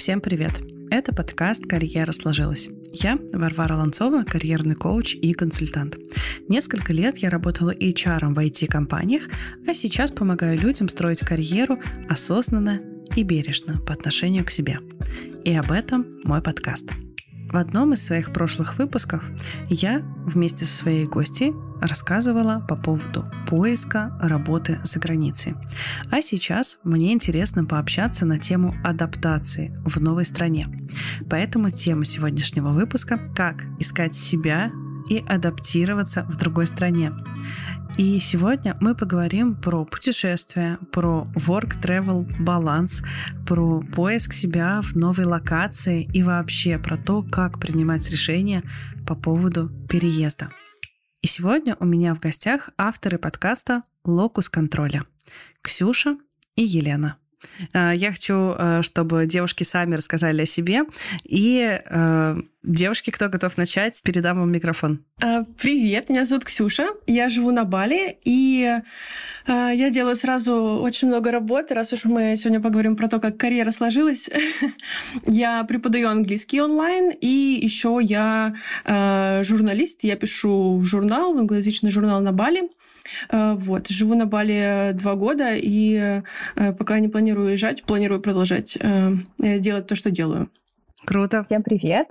Всем привет! Это подкаст «Карьера сложилась». Я Варвара Ланцова, карьерный коуч и консультант. Несколько лет я работала HR в IT-компаниях, а сейчас помогаю людям строить карьеру осознанно и бережно по отношению к себе. И об этом мой подкаст. В одном из своих прошлых выпусков я вместе со своей гостьей рассказывала по поводу поиска работы за границей. А сейчас мне интересно пообщаться на тему адаптации в новой стране. Поэтому тема сегодняшнего выпуска – как искать себя и адаптироваться в другой стране. И сегодня мы поговорим про путешествия, про work-travel баланс, про поиск себя в новой локации и вообще про то, как принимать решения по поводу переезда. И сегодня у меня в гостях авторы подкаста «Локус контроля» Ксюша и Елена. А, я хочу, э, чтобы девушки сами рассказали о себе. И э, девушки, кто готов начать, передам вам микрофон. Привет, меня зовут Ксюша. Я живу на Бали, и э, я делаю сразу очень много работы. Раз уж мы сегодня поговорим про то, как карьера сложилась, я преподаю английский онлайн, и еще я журналист. Я пишу в журнал, в англоязычный журнал на Бали. Э, вот, живу на Бали два года, и э, пока не планирую уезжать, планирую продолжать э, делать то, что делаю. Круто. Всем привет.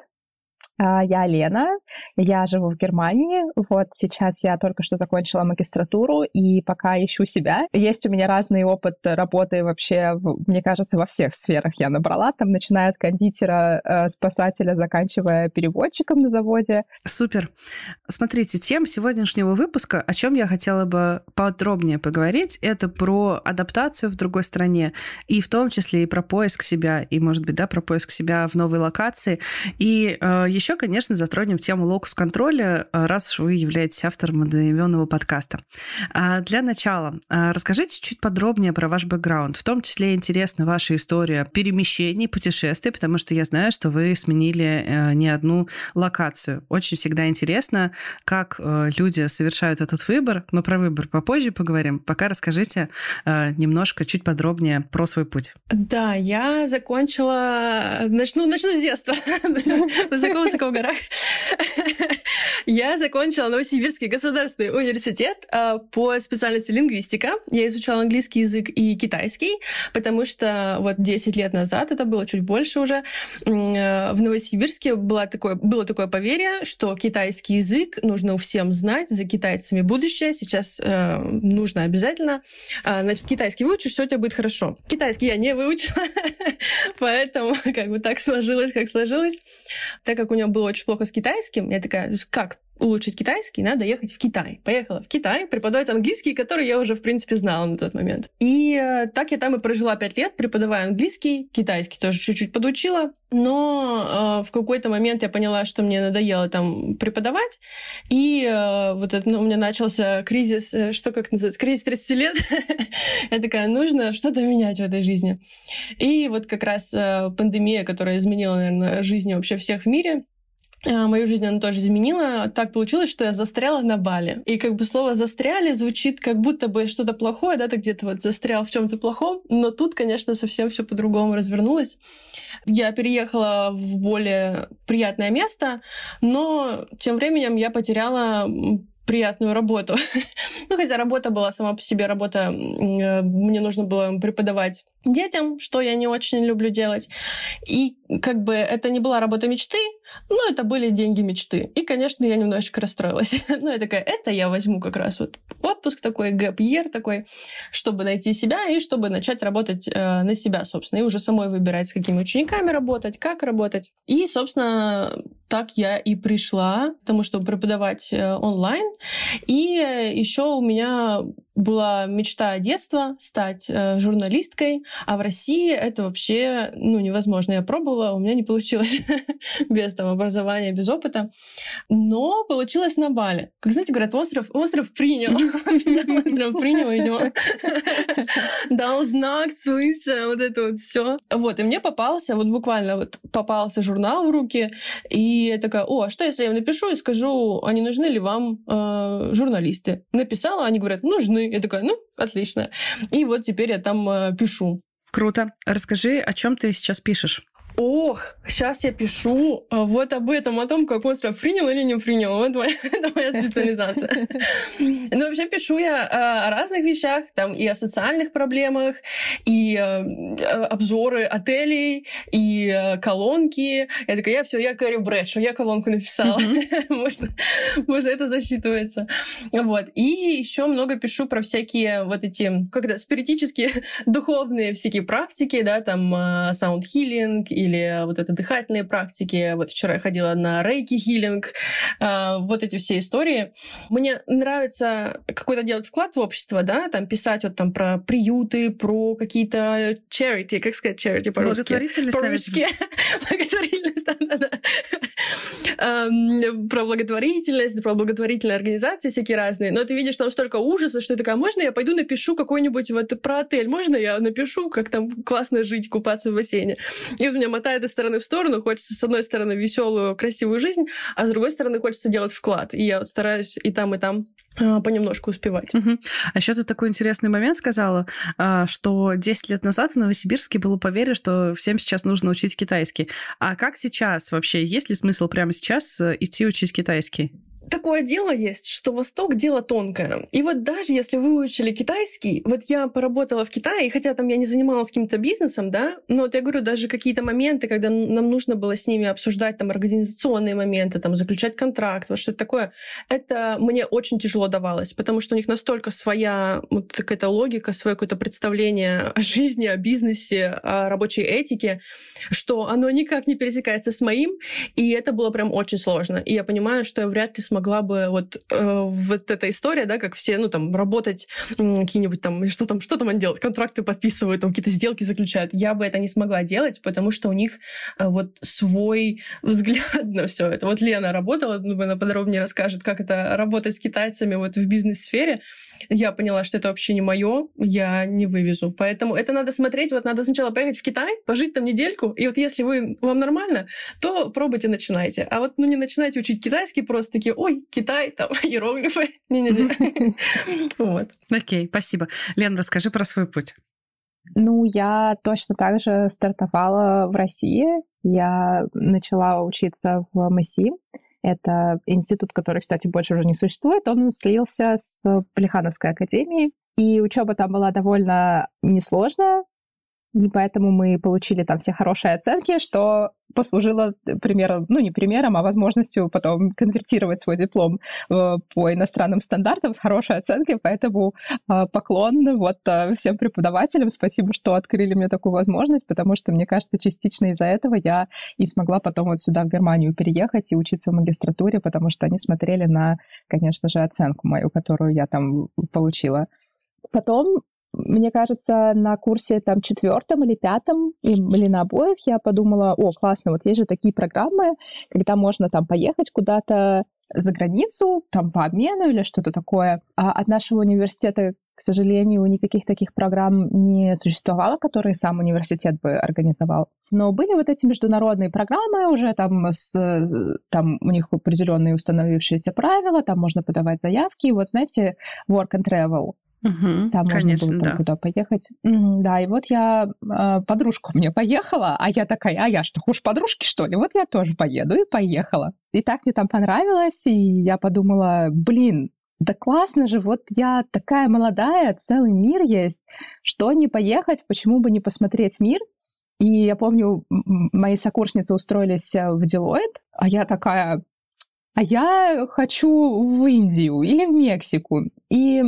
А, я Лена, я живу в Германии. Вот сейчас я только что закончила магистратуру и пока ищу себя. Есть у меня разный опыт работы вообще, мне кажется, во всех сферах я набрала. Там, начиная от кондитера, э, спасателя, заканчивая переводчиком на заводе. Супер. Смотрите, тем сегодняшнего выпуска, о чем я хотела бы подробнее поговорить, это про адаптацию в другой стране, и в том числе и про поиск себя, и, может быть, да, про поиск себя в новой локации. И э, еще еще, конечно, затронем тему локус-контроля, а, раз уж вы являетесь автором одноименного подкаста. А, для начала, а, расскажите чуть подробнее про ваш бэкграунд. В том числе интересна ваша история перемещений, путешествий, потому что я знаю, что вы сменили э, не одну локацию. Очень всегда интересно, как э, люди совершают этот выбор, но про выбор попозже поговорим. Пока расскажите э, немножко, чуть подробнее про свой путь. Да, я закончила... Начну, начну с детства. Высоко высоко в горах. Я закончила Новосибирский государственный университет а, по специальности лингвистика. Я изучала английский язык и китайский, потому что вот 10 лет назад, это было чуть больше уже, э, в Новосибирске было такое, было такое поверье, что китайский язык нужно всем знать, за китайцами будущее, сейчас э, нужно обязательно. А, значит, китайский выучишь, все у тебя будет хорошо. Китайский я не выучила, поэтому как бы так сложилось, как сложилось. Так как у него было очень плохо с китайским, я такая, как улучшить китайский, надо ехать в Китай. Поехала в Китай преподавать английский, который я уже, в принципе, знала на тот момент. И э, так я там и прожила пять лет, преподавая английский, китайский тоже чуть-чуть подучила. Но э, в какой-то момент я поняла, что мне надоело там преподавать. И э, вот это, ну, у меня начался кризис, э, что как называется, кризис 30 лет. я такая, нужно что-то менять в этой жизни. И вот как раз э, пандемия, которая изменила, наверное, жизнь вообще всех в мире, мою жизнь она тоже изменила. Так получилось, что я застряла на Бали. И как бы слово «застряли» звучит как будто бы что-то плохое, да, ты где-то вот застрял в чем то плохом, но тут, конечно, совсем все по-другому развернулось. Я переехала в более приятное место, но тем временем я потеряла приятную работу. ну, хотя работа была сама по себе работа, э, мне нужно было преподавать детям, что я не очень люблю делать. И как бы это не была работа мечты, но это были деньги мечты. И, конечно, я немножечко расстроилась. ну, я такая, это я возьму как раз вот отпуск такой, гэп такой, чтобы найти себя и чтобы начать работать э, на себя, собственно, и уже самой выбирать, с какими учениками работать, как работать. И, собственно, так я и пришла к тому, чтобы преподавать э, онлайн. И еще у меня была мечта детства стать э, журналисткой, а в России это вообще ну, невозможно. Я пробовала, у меня не получилось без там, образования, без опыта. Но получилось на Бали. Как знаете, говорят, остров, остров принял. Остров принял, видимо. Дал знак свыше, вот это вот все. Вот, и мне попался, вот буквально вот попался журнал в руки, и я такая, о, а что если я им напишу и скажу, а нужны ли вам э, журналисты? Написала, они говорят, нужны. Я такая, ну, отлично. И вот теперь я там э, пишу. Круто. Расскажи, о чем ты сейчас пишешь? Ох, сейчас я пишу а, вот об этом, о том, как остров принял или не принял. Вот моя, это моя специализация. Ну, вообще пишу я а, о разных вещах, там и о социальных проблемах, и а, обзоры отелей, и колонки. Я такая, я все, я Кэрри Брэдшо, я колонку написала. можно, можно, это засчитывается. Вот. И еще много пишу про всякие вот эти, когда спиритические, духовные всякие практики, да, там саунд-хилинг и или вот это дыхательные практики. Вот вчера я ходила на рейки-хилинг. А, вот эти все истории. Мне нравится какой-то делать вклад в общество, да, там писать вот там про приюты, про какие-то charity, как сказать charity по-русски? Благотворительность, По-русски. Благотворительность, да-да-да. Про благотворительность, про благотворительные организации всякие разные. Но ты видишь там столько ужаса, что ты такая, можно я пойду напишу какой-нибудь вот про отель? Можно я напишу, как там классно жить, купаться в бассейне? И у меня мотает из стороны в сторону. Хочется, с одной стороны, веселую, красивую жизнь, а с другой стороны, хочется делать вклад. И я вот стараюсь и там, и там а, понемножку успевать. Угу. А еще ты такой интересный момент сказала, а, что 10 лет назад в Новосибирске было поверье, что всем сейчас нужно учить китайский. А как сейчас вообще? Есть ли смысл прямо сейчас э, идти учить китайский? Такое дело есть, что Восток — дело тонкое. И вот даже если вы выучили китайский, вот я поработала в Китае, хотя там я не занималась каким-то бизнесом, да, но вот я говорю, даже какие-то моменты, когда нам нужно было с ними обсуждать там организационные моменты, там заключать контракт, вот что-то такое, это мне очень тяжело давалось, потому что у них настолько своя вот какая-то логика, свое какое-то представление о жизни, о бизнесе, о рабочей этике, что оно никак не пересекается с моим, и это было прям очень сложно. И я понимаю, что я вряд ли смогу могла бы вот, э, вот эта история, да, как все, ну, там, работать какие-нибудь там, что там, что там они делают, контракты подписывают, там, какие-то сделки заключают. Я бы это не смогла делать, потому что у них э, вот свой взгляд на все это. Вот Лена работала, думаю, она подробнее расскажет, как это работать с китайцами вот в бизнес-сфере. Я поняла, что это вообще не мое, я не вывезу. Поэтому это надо смотреть, вот надо сначала поехать в Китай, пожить там недельку, и вот если вы, вам нормально, то пробуйте, начинайте. А вот ну не начинайте учить китайский просто такие, ой, Китай, там, иероглифы. Не-не-не. Вот. Окей, спасибо. Лен, расскажи про свой путь. Ну, я точно так же стартовала в России. Я начала учиться в МСИ. Это институт, который, кстати, больше уже не существует. Он слился с Плехановской академией. И учеба там была довольно несложная. И поэтому мы получили там все хорошие оценки, что послужило примером, ну не примером, а возможностью потом конвертировать свой диплом э, по иностранным стандартам с хорошей оценкой. Поэтому э, поклон вот э, всем преподавателям. Спасибо, что открыли мне такую возможность, потому что, мне кажется, частично из-за этого я и смогла потом вот сюда, в Германию, переехать и учиться в магистратуре, потому что они смотрели на, конечно же, оценку мою, которую я там получила. Потом мне кажется, на курсе там четвертом или пятом, или на обоих я подумала, о, классно, вот есть же такие программы, когда можно там поехать куда-то за границу, там по обмену или что-то такое. А от нашего университета, к сожалению, никаких таких программ не существовало, которые сам университет бы организовал. Но были вот эти международные программы уже там с там у них определенные установившиеся правила, там можно подавать заявки. И вот знаете, work and travel. Угу, там конечно, можно было да. куда поехать. Да, и вот я, э, подружка мне поехала, а я такая, а я что, хуже подружки, что ли? Вот я тоже поеду, и поехала. И так мне там понравилось, и я подумала, блин, да классно же, вот я такая молодая, целый мир есть, что не поехать, почему бы не посмотреть мир? И я помню, мои сокурсницы устроились э, в Deloitte, а я такая, а я хочу в Индию или в Мексику. И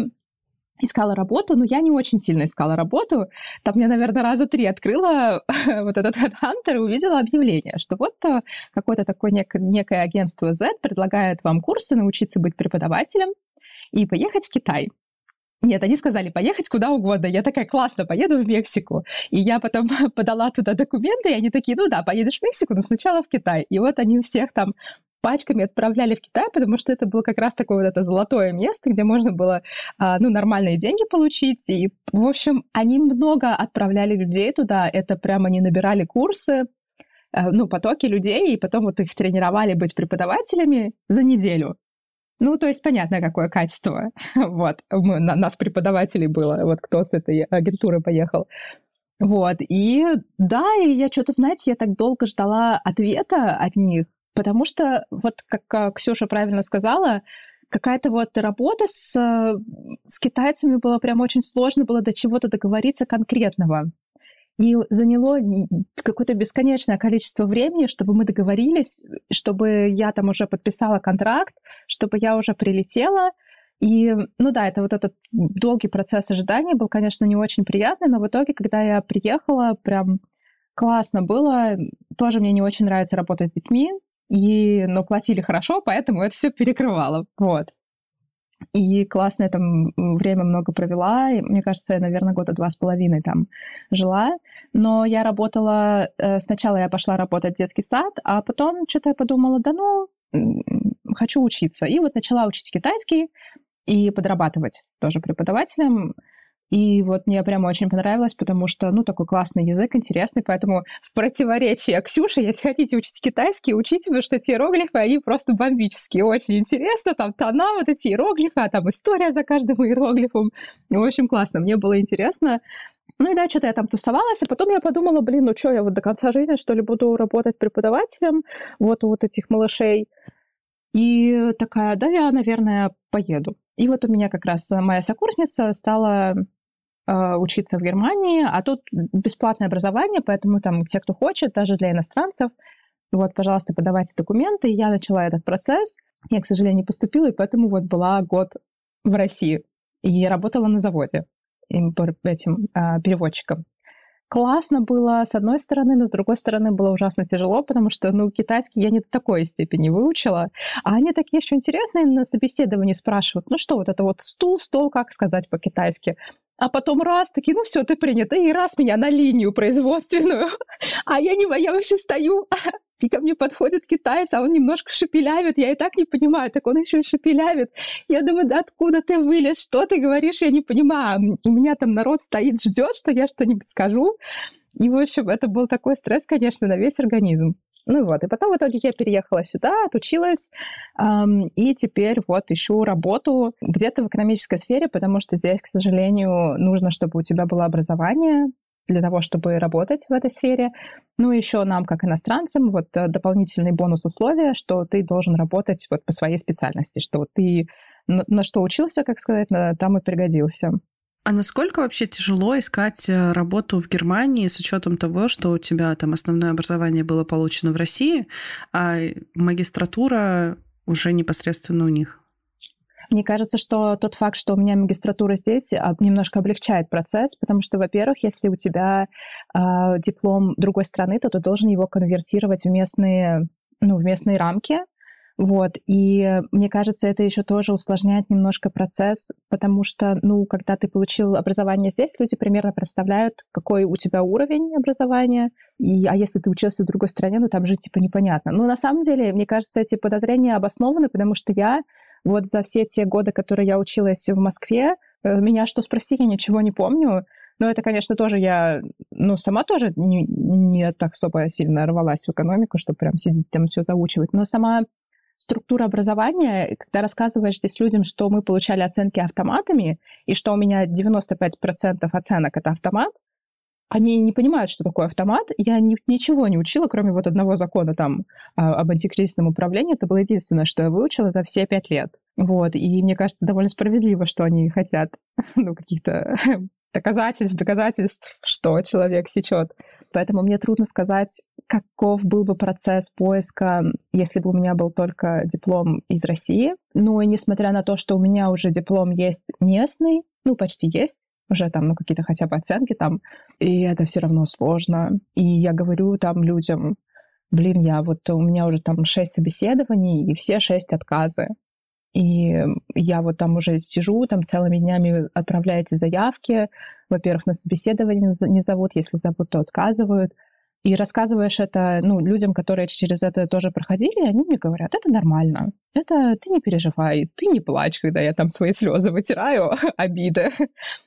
искала работу, но я не очень сильно искала работу. Там я, наверное, раза три открыла вот этот HeadHunter и увидела объявление, что вот э, какое-то такое нек- некое агентство Z предлагает вам курсы научиться быть преподавателем и поехать в Китай. Нет, они сказали, поехать куда угодно. Я такая, классно, поеду в Мексику. И я потом подала туда документы, и они такие, ну да, поедешь в Мексику, но сначала в Китай. И вот они всех там пачками отправляли в Китай, потому что это было как раз такое вот это золотое место, где можно было, а, ну, нормальные деньги получить. И, в общем, они много отправляли людей туда. Это прямо они набирали курсы, э, ну, потоки людей, и потом вот их тренировали быть преподавателями за неделю. Ну, то есть понятно, какое качество. Вот, мы, на, нас преподавателей было, вот кто с этой агентуры поехал. Вот, и да, и я что-то, знаете, я так долго ждала ответа от них, потому что, вот как Ксюша правильно сказала, какая-то вот работа с, с китайцами была прям очень сложно было до чего-то договориться конкретного. И заняло какое-то бесконечное количество времени, чтобы мы договорились, чтобы я там уже подписала контракт, чтобы я уже прилетела. И, ну да, это вот этот долгий процесс ожидания был, конечно, не очень приятный, но в итоге, когда я приехала, прям классно было. Тоже мне не очень нравится работать с детьми, и, но платили хорошо, поэтому это все перекрывало. Вот. И классно там время много провела. И, мне кажется, я, наверное, года два с половиной там жила. Но я работала... Э, сначала я пошла работать в детский сад, а потом что-то я подумала, да ну, хочу учиться. И вот начала учить китайский и подрабатывать тоже преподавателем. И вот мне прямо очень понравилось, потому что, ну, такой классный язык, интересный, поэтому в противоречие Ксюше, если хотите учить китайский, учите, потому что эти иероглифы, они просто бомбические, очень интересно, там тона, вот эти иероглифы, а там история за каждым иероглифом. В общем, классно, мне было интересно. Ну и да, что-то я там тусовалась, а потом я подумала, блин, ну что, я вот до конца жизни, что ли, буду работать преподавателем вот у вот этих малышей. И такая, да, я, наверное, поеду. И вот у меня как раз моя сокурсница стала учиться в Германии, а тут бесплатное образование, поэтому там те, кто хочет, даже для иностранцев, вот, пожалуйста, подавайте документы. И я начала этот процесс. Я, к сожалению, не поступила, и поэтому вот была год в России. И работала на заводе этим э, переводчиком классно было с одной стороны, но с другой стороны было ужасно тяжело, потому что, ну, китайский я не до такой степени выучила. А они такие еще интересные на собеседовании спрашивают, ну что, вот это вот стул, стол, как сказать по-китайски? А потом раз, такие, ну все, ты принята, и раз меня на линию производственную. А я не, я вообще стою, и ко мне подходит китаец, а он немножко шепелявит, я и так не понимаю, так он еще и шепелявит. Я думаю, да откуда ты вылез, что ты говоришь, я не понимаю. У меня там народ стоит, ждет, что я что-нибудь скажу. И, в общем, это был такой стресс, конечно, на весь организм. Ну вот, и потом в итоге я переехала сюда, отучилась, эм, и теперь вот ищу работу где-то в экономической сфере, потому что здесь, к сожалению, нужно, чтобы у тебя было образование, для того, чтобы работать в этой сфере. Ну, еще нам, как иностранцам, вот э, дополнительный бонус условия, что ты должен работать вот по своей специальности, что ты на, на что учился, как сказать, на, там и пригодился. А насколько вообще тяжело искать э, работу в Германии с учетом того, что у тебя там основное образование было получено в России, а магистратура уже непосредственно у них? Мне кажется, что тот факт, что у меня магистратура здесь, а, немножко облегчает процесс, потому что, во-первых, если у тебя э, диплом другой страны, то ты должен его конвертировать в местные, ну, в местные рамки. Вот. И мне кажется, это еще тоже усложняет немножко процесс, потому что, ну, когда ты получил образование здесь, люди примерно представляют, какой у тебя уровень образования, и, а если ты учился в другой стране, ну, там же, типа, непонятно. Но на самом деле, мне кажется, эти подозрения обоснованы, потому что я вот за все те годы, которые я училась в Москве, э, меня что спроси, я ничего не помню. Но это, конечно, тоже я, ну, сама тоже не, не так особо сильно рвалась в экономику, чтобы прям сидеть там все заучивать. Но сама структура образования, когда рассказываешь здесь людям, что мы получали оценки автоматами, и что у меня 95% оценок — это автомат, они не понимают, что такое автомат. Я ни, ничего не учила, кроме вот одного закона там а, об антикризисном управлении. Это было единственное, что я выучила за все пять лет. Вот. И мне кажется, довольно справедливо, что они хотят ну, каких-то доказательств, доказательств, что человек сечет. Поэтому мне трудно сказать, каков был бы процесс поиска, если бы у меня был только диплом из России. Ну и несмотря на то, что у меня уже диплом есть местный, ну почти есть, уже там, ну, какие-то хотя бы оценки там, и это все равно сложно. И я говорю там людям, блин, я вот, у меня уже там шесть собеседований, и все шесть отказы. И я вот там уже сижу, там целыми днями отправляете заявки. Во-первых, на собеседование не зовут, если зовут, то отказывают. И рассказываешь это ну, людям, которые через это тоже проходили, они мне говорят, это нормально. Это ты не переживай, ты не плачь, когда я там свои слезы вытираю, обиды.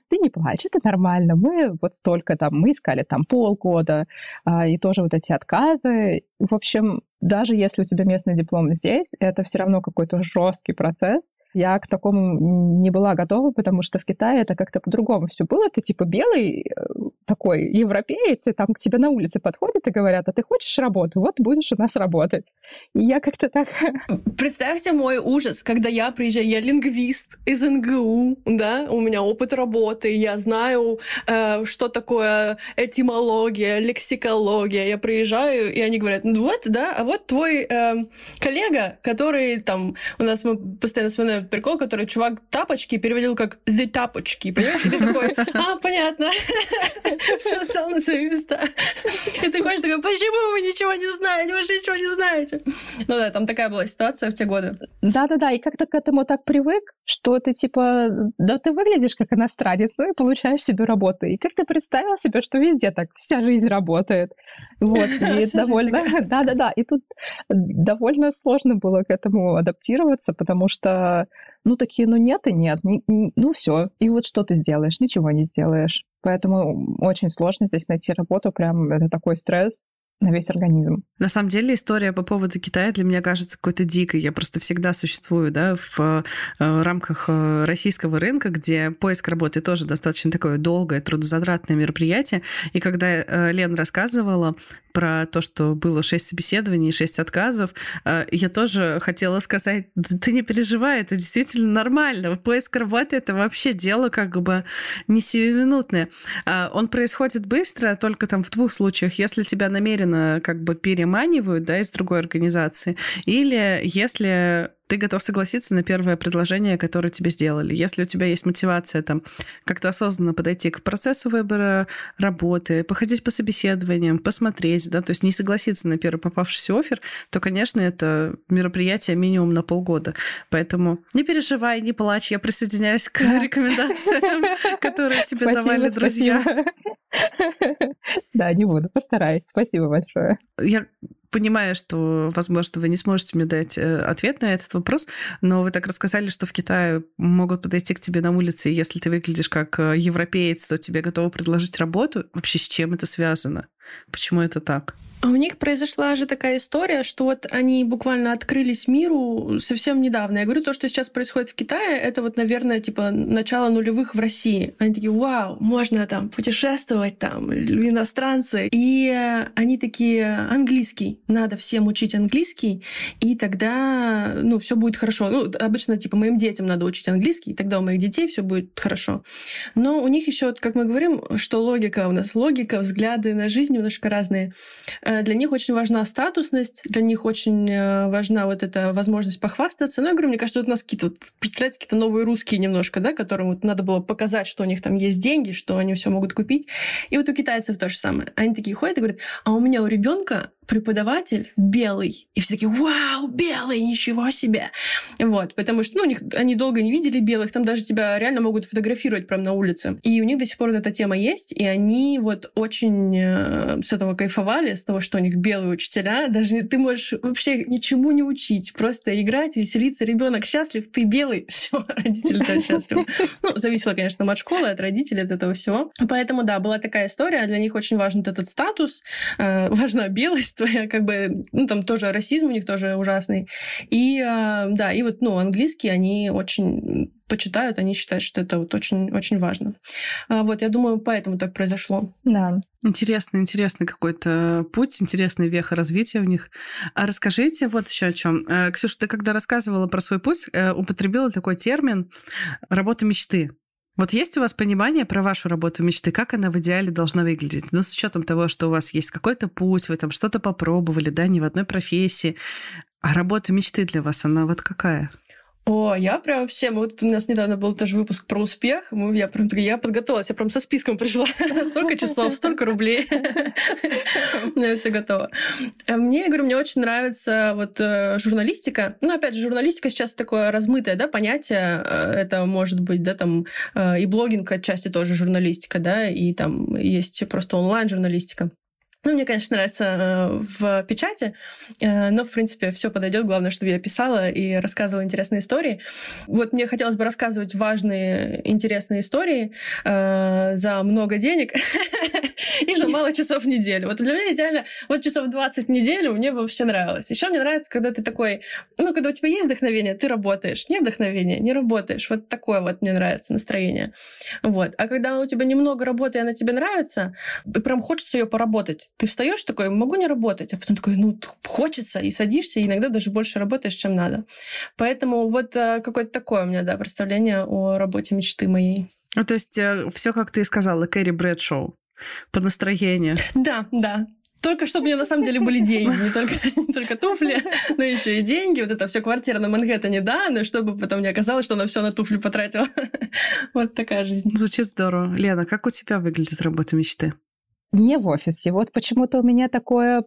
ты не плачь, это нормально. Мы вот столько там, мы искали там полгода, а, и тоже вот эти отказы. В общем, даже если у тебя местный диплом здесь, это все равно какой-то жесткий процесс. Я к такому не была готова, потому что в Китае это как-то по-другому все было. Ты типа белый э, такой европеец, и там к тебе на улице подходят и говорят, а ты хочешь работу? Вот будешь у нас работать. И я как-то так... Представьте мой ужас, когда я приезжаю, я лингвист из НГУ, да, у меня опыт работы, я знаю, э, что такое этимология, лексикология. Я приезжаю, и они говорят, ну вот, да, а вот твой э, коллега, который там, у нас мы постоянно вспоминаем этот прикол, который чувак тапочки переводил как «the тапочки», понимаешь? И ты такой, а, понятно, все стало на свои места. И ты хочешь такой, почему вы ничего не знаете, вы же ничего не знаете? Ну да, там такая была ситуация в те годы. Да-да-да, и как-то к этому так привык, что ты типа, да ты выглядишь как иностранец, ну и получаешь себе работу. И как ты представил себе, что везде так вся жизнь работает. Вот, и довольно... Да-да-да, и тут довольно сложно было к этому адаптироваться, потому что ну, такие, ну, нет и нет, ну, все. И вот что ты сделаешь? Ничего не сделаешь. Поэтому очень сложно здесь найти работу, прям это такой стресс на весь организм. На самом деле история по поводу Китая для меня кажется какой-то дикой. Я просто всегда существую да, в э, рамках э, российского рынка, где поиск работы тоже достаточно такое долгое, трудозатратное мероприятие. И когда э, Лен рассказывала про то, что было шесть собеседований, шесть отказов, я тоже хотела сказать, да ты не переживай, это действительно нормально. Поиск работы — это вообще дело как бы не сиюминутное. Он происходит быстро, только там в двух случаях. Если тебя намеренно как бы переманивают, да, из другой организации, или если ты готов согласиться на первое предложение, которое тебе сделали. Если у тебя есть мотивация там как-то осознанно подойти к процессу выбора работы, походить по собеседованиям, посмотреть, да, то есть не согласиться на первый попавшийся офер, то, конечно, это мероприятие минимум на полгода. Поэтому не переживай, не плачь, я присоединяюсь к рекомендациям, которые тебе давали друзья. Да, не буду, постараюсь. Спасибо большое. Я понимаю, что, возможно, вы не сможете мне дать э, ответ на этот вопрос, но вы так рассказали, что в Китае могут подойти к тебе на улице, и если ты выглядишь как э, европеец, то тебе готовы предложить работу. Вообще с чем это связано? Почему это так? А у них произошла же такая история, что вот они буквально открылись миру совсем недавно. Я говорю, то, что сейчас происходит в Китае, это вот, наверное, типа начало нулевых в России. Они такие, вау, можно там путешествовать, там, иностранцы. И они такие, английский, надо всем учить английский, и тогда, ну, все будет хорошо. Ну, обычно, типа, моим детям надо учить английский, и тогда у моих детей все будет хорошо. Но у них еще, как мы говорим, что логика у нас, логика, взгляды на жизнь немножко разные Э, для них очень важна статусность, для них очень э, важна вот эта возможность похвастаться. Ну, я говорю, мне кажется, вот у нас какие-то, вот, представляете, какие-то новые русские немножко, да, которым вот надо было показать, что у них там есть деньги, что они все могут купить. И вот у китайцев то же самое. Они такие ходят и говорят, а у меня у ребенка преподаватель белый. И все такие, вау, белый, ничего себе. Вот, потому что, ну, у них, они долго не видели белых, там даже тебя реально могут фотографировать прямо на улице. И у них до сих пор вот эта тема есть, и они вот очень э, с этого кайфовали, с того, что у них белые учителя. Даже ты можешь вообще ничему не учить, просто играть, веселиться. Ребенок счастлив, ты белый, все, родители тоже счастливы. Ну, зависело, конечно, от школы, от родителей, от этого всего. Поэтому, да, была такая история. Для них очень важен этот статус, э, важна белость, твоя, как бы, ну, там тоже расизм у них тоже ужасный. И, э, да, и вот, ну, английский они очень почитают, они считают, что это вот очень, очень важно. А, вот, я думаю, поэтому так произошло. Да. Интересный, интересный какой-то путь, интересный веха развития у них. А расскажите вот еще о чем. Э, Ксюша, ты когда рассказывала про свой путь, э, употребила такой термин «работа мечты». Вот есть у вас понимание про вашу работу мечты, как она в идеале должна выглядеть? Ну, с учетом того, что у вас есть какой-то путь, вы там что-то попробовали, да, не в одной профессии. А работа мечты для вас, она вот какая? О, я прям вообще, вот у нас недавно был тоже выпуск про успех, я прям я подготовилась, я прям со списком пришла, столько часов, столько рублей, я все готово. А мне, я говорю, мне очень нравится вот э, журналистика, ну, опять же, журналистика сейчас такое размытое, да, понятие, э, это может быть, да, там, э, и блогинг отчасти тоже журналистика, да, и там есть просто онлайн-журналистика. Ну, мне, конечно, нравится э, в печати, э, но, в принципе, все подойдет. Главное, чтобы я писала и рассказывала интересные истории. Вот мне хотелось бы рассказывать важные, интересные истории э, за много денег и за мало часов в неделю. Вот для меня идеально, вот часов 20 в неделю мне вообще нравилось. Еще мне нравится, когда ты такой, ну, когда у тебя есть вдохновение, ты работаешь. Нет вдохновения, не работаешь. Вот такое вот мне нравится настроение. Вот. А когда у тебя немного работы, и она тебе нравится, прям хочется ее поработать ты встаешь такой, могу не работать, а потом такой, ну, хочется, и садишься, и иногда даже больше работаешь, чем надо. Поэтому вот э, какое-то такое у меня, да, представление о работе мечты моей. Ну, то есть э, все, как ты и сказала, Кэрри Брэдшоу по настроению. Да, да. Только чтобы у меня на самом деле были деньги, не только, не только туфли, но еще и деньги. Вот это все квартира на Манхэттене, да, но чтобы потом не оказалось, что она все на туфли потратила. Вот такая жизнь. Звучит здорово. Лена, как у тебя выглядит работа мечты? Не в офисе. Вот почему-то у меня такое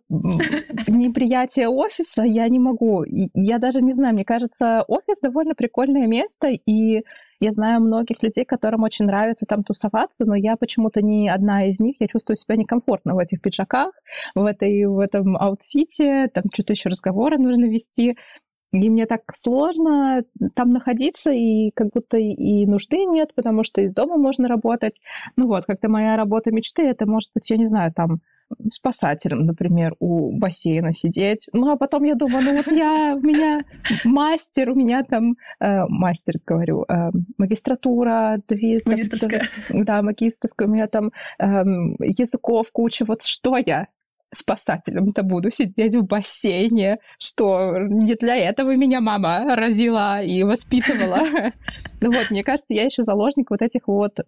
неприятие офиса, я не могу. Я даже не знаю, мне кажется, офис довольно прикольное место, и я знаю многих людей, которым очень нравится там тусоваться, но я почему-то не одна из них. Я чувствую себя некомфортно в этих пиджаках, в, этой, в этом аутфите, там что-то еще разговоры нужно вести. И мне так сложно там находиться, и как будто и нужды нет, потому что из дома можно работать. Ну вот, как-то моя работа мечты, это может быть, я не знаю, там спасателем, например, у бассейна сидеть. Ну, а потом я думаю, ну вот я, у меня мастер, у меня там, э, мастер, говорю, э, магистратура, две, магистрская. Там, да, магистрская, у меня там э, языков куча, вот что я? Спасателем-то буду сидеть в бассейне, что не для этого меня мама родила и воспитывала. Ну вот, мне кажется, я еще заложник вот этих вот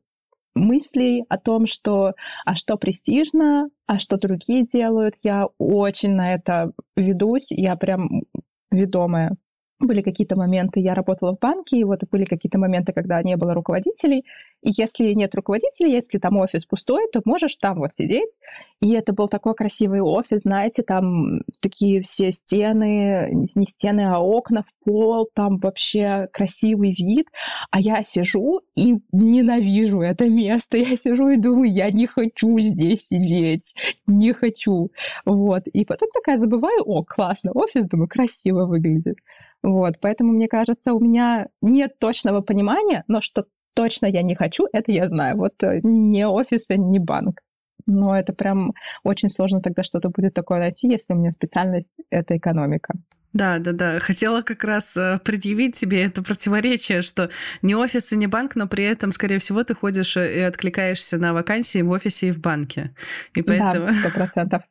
мыслей о том, что а что престижно, а что другие делают. Я очень на это ведусь, я прям ведомая были какие-то моменты, я работала в банке, и вот были какие-то моменты, когда не было руководителей, и если нет руководителей, если там офис пустой, то можешь там вот сидеть. И это был такой красивый офис, знаете, там такие все стены, не стены, а окна в пол, там вообще красивый вид. А я сижу и ненавижу это место. Я сижу и думаю, я не хочу здесь сидеть, не хочу. Вот. И потом такая забываю, о, классно, офис, думаю, красиво выглядит. Вот, поэтому, мне кажется, у меня нет точного понимания, но что точно я не хочу, это я знаю. Вот э, не офис, не банк. Но это прям очень сложно тогда что-то будет такое найти, если у меня специальность — это экономика. Да, да, да. Хотела как раз э, предъявить тебе это противоречие, что не офис и не банк, но при этом, скорее всего, ты ходишь э, и откликаешься на вакансии в офисе и в банке. И поэтому... Да, сто процентов.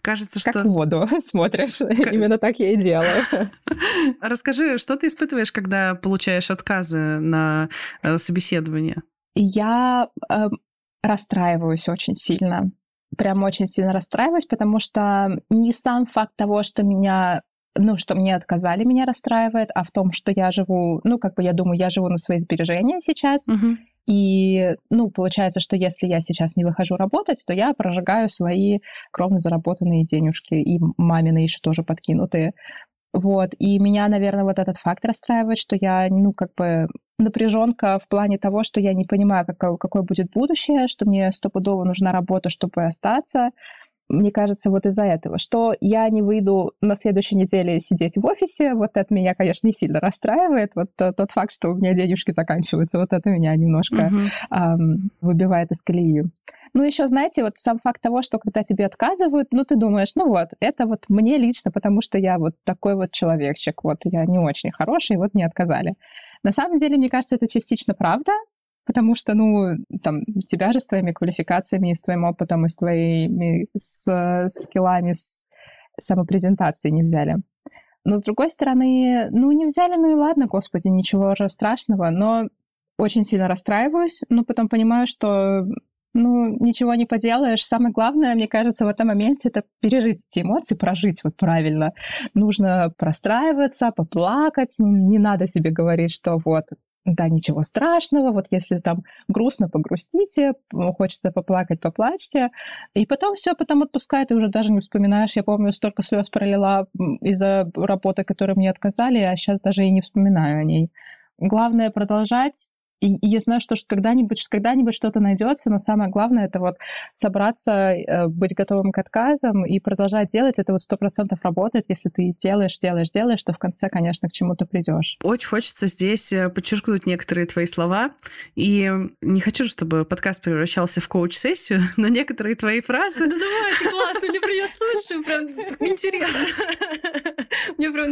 Кажется, что... Как в воду смотришь. Как... Именно так я и делаю. Расскажи, что ты испытываешь, когда получаешь отказы на э, собеседование? Я э, расстраиваюсь очень сильно. Прям очень сильно расстраиваюсь, потому что не сам факт того, что меня ну, что мне отказали, меня расстраивает, а в том, что я живу, ну, как бы я думаю, я живу на свои сбережения сейчас, uh-huh. И, ну, получается, что если я сейчас не выхожу работать, то я прожигаю свои кровно заработанные денежки, и мамины еще тоже подкинутые. Вот, и меня, наверное, вот этот факт расстраивает, что я, ну, как бы напряженка в плане того, что я не понимаю, какое, какое будет будущее, что мне стопудово нужна работа, чтобы остаться, мне кажется, вот из-за этого, что я не выйду на следующей неделе сидеть в офисе, вот это меня, конечно, не сильно расстраивает, вот тот факт, что у меня денежки заканчиваются, вот это меня немножко uh-huh. эм, выбивает из колеи. Ну, еще, знаете, вот сам факт того, что когда тебе отказывают, ну, ты думаешь, ну вот, это вот мне лично, потому что я вот такой вот человечек, вот я не очень хороший, вот мне отказали. На самом деле, мне кажется, это частично правда, Потому что, ну, там, тебя же с твоими квалификациями, с твоим опытом, и с твоими с, скиллами, с самопрезентацией не взяли. Но, с другой стороны, ну, не взяли, ну и ладно, господи, ничего же страшного. Но очень сильно расстраиваюсь, но потом понимаю, что ну, ничего не поделаешь. Самое главное, мне кажется, в этом моменте это пережить эти эмоции, прожить вот правильно. Нужно простраиваться, поплакать. Не надо себе говорить, что вот да, ничего страшного, вот если там грустно, погрустите, хочется поплакать, поплачьте, и потом все потом отпускает, и уже даже не вспоминаешь. Я помню, столько слез пролила из-за работы, которой мне отказали, а сейчас даже и не вспоминаю о ней. Главное продолжать и, и я знаю, что когда-нибудь, когда-нибудь что-то найдется, но самое главное это вот собраться, э, быть готовым к отказам и продолжать делать. Это вот сто процентов работает, если ты делаешь, делаешь, делаешь, то в конце, конечно, к чему-то придешь. Очень хочется здесь э, подчеркнуть некоторые твои слова. И не хочу, чтобы подкаст превращался в коуч-сессию, но некоторые твои фразы... Да давайте, классно, мне прям слушаю, прям интересно.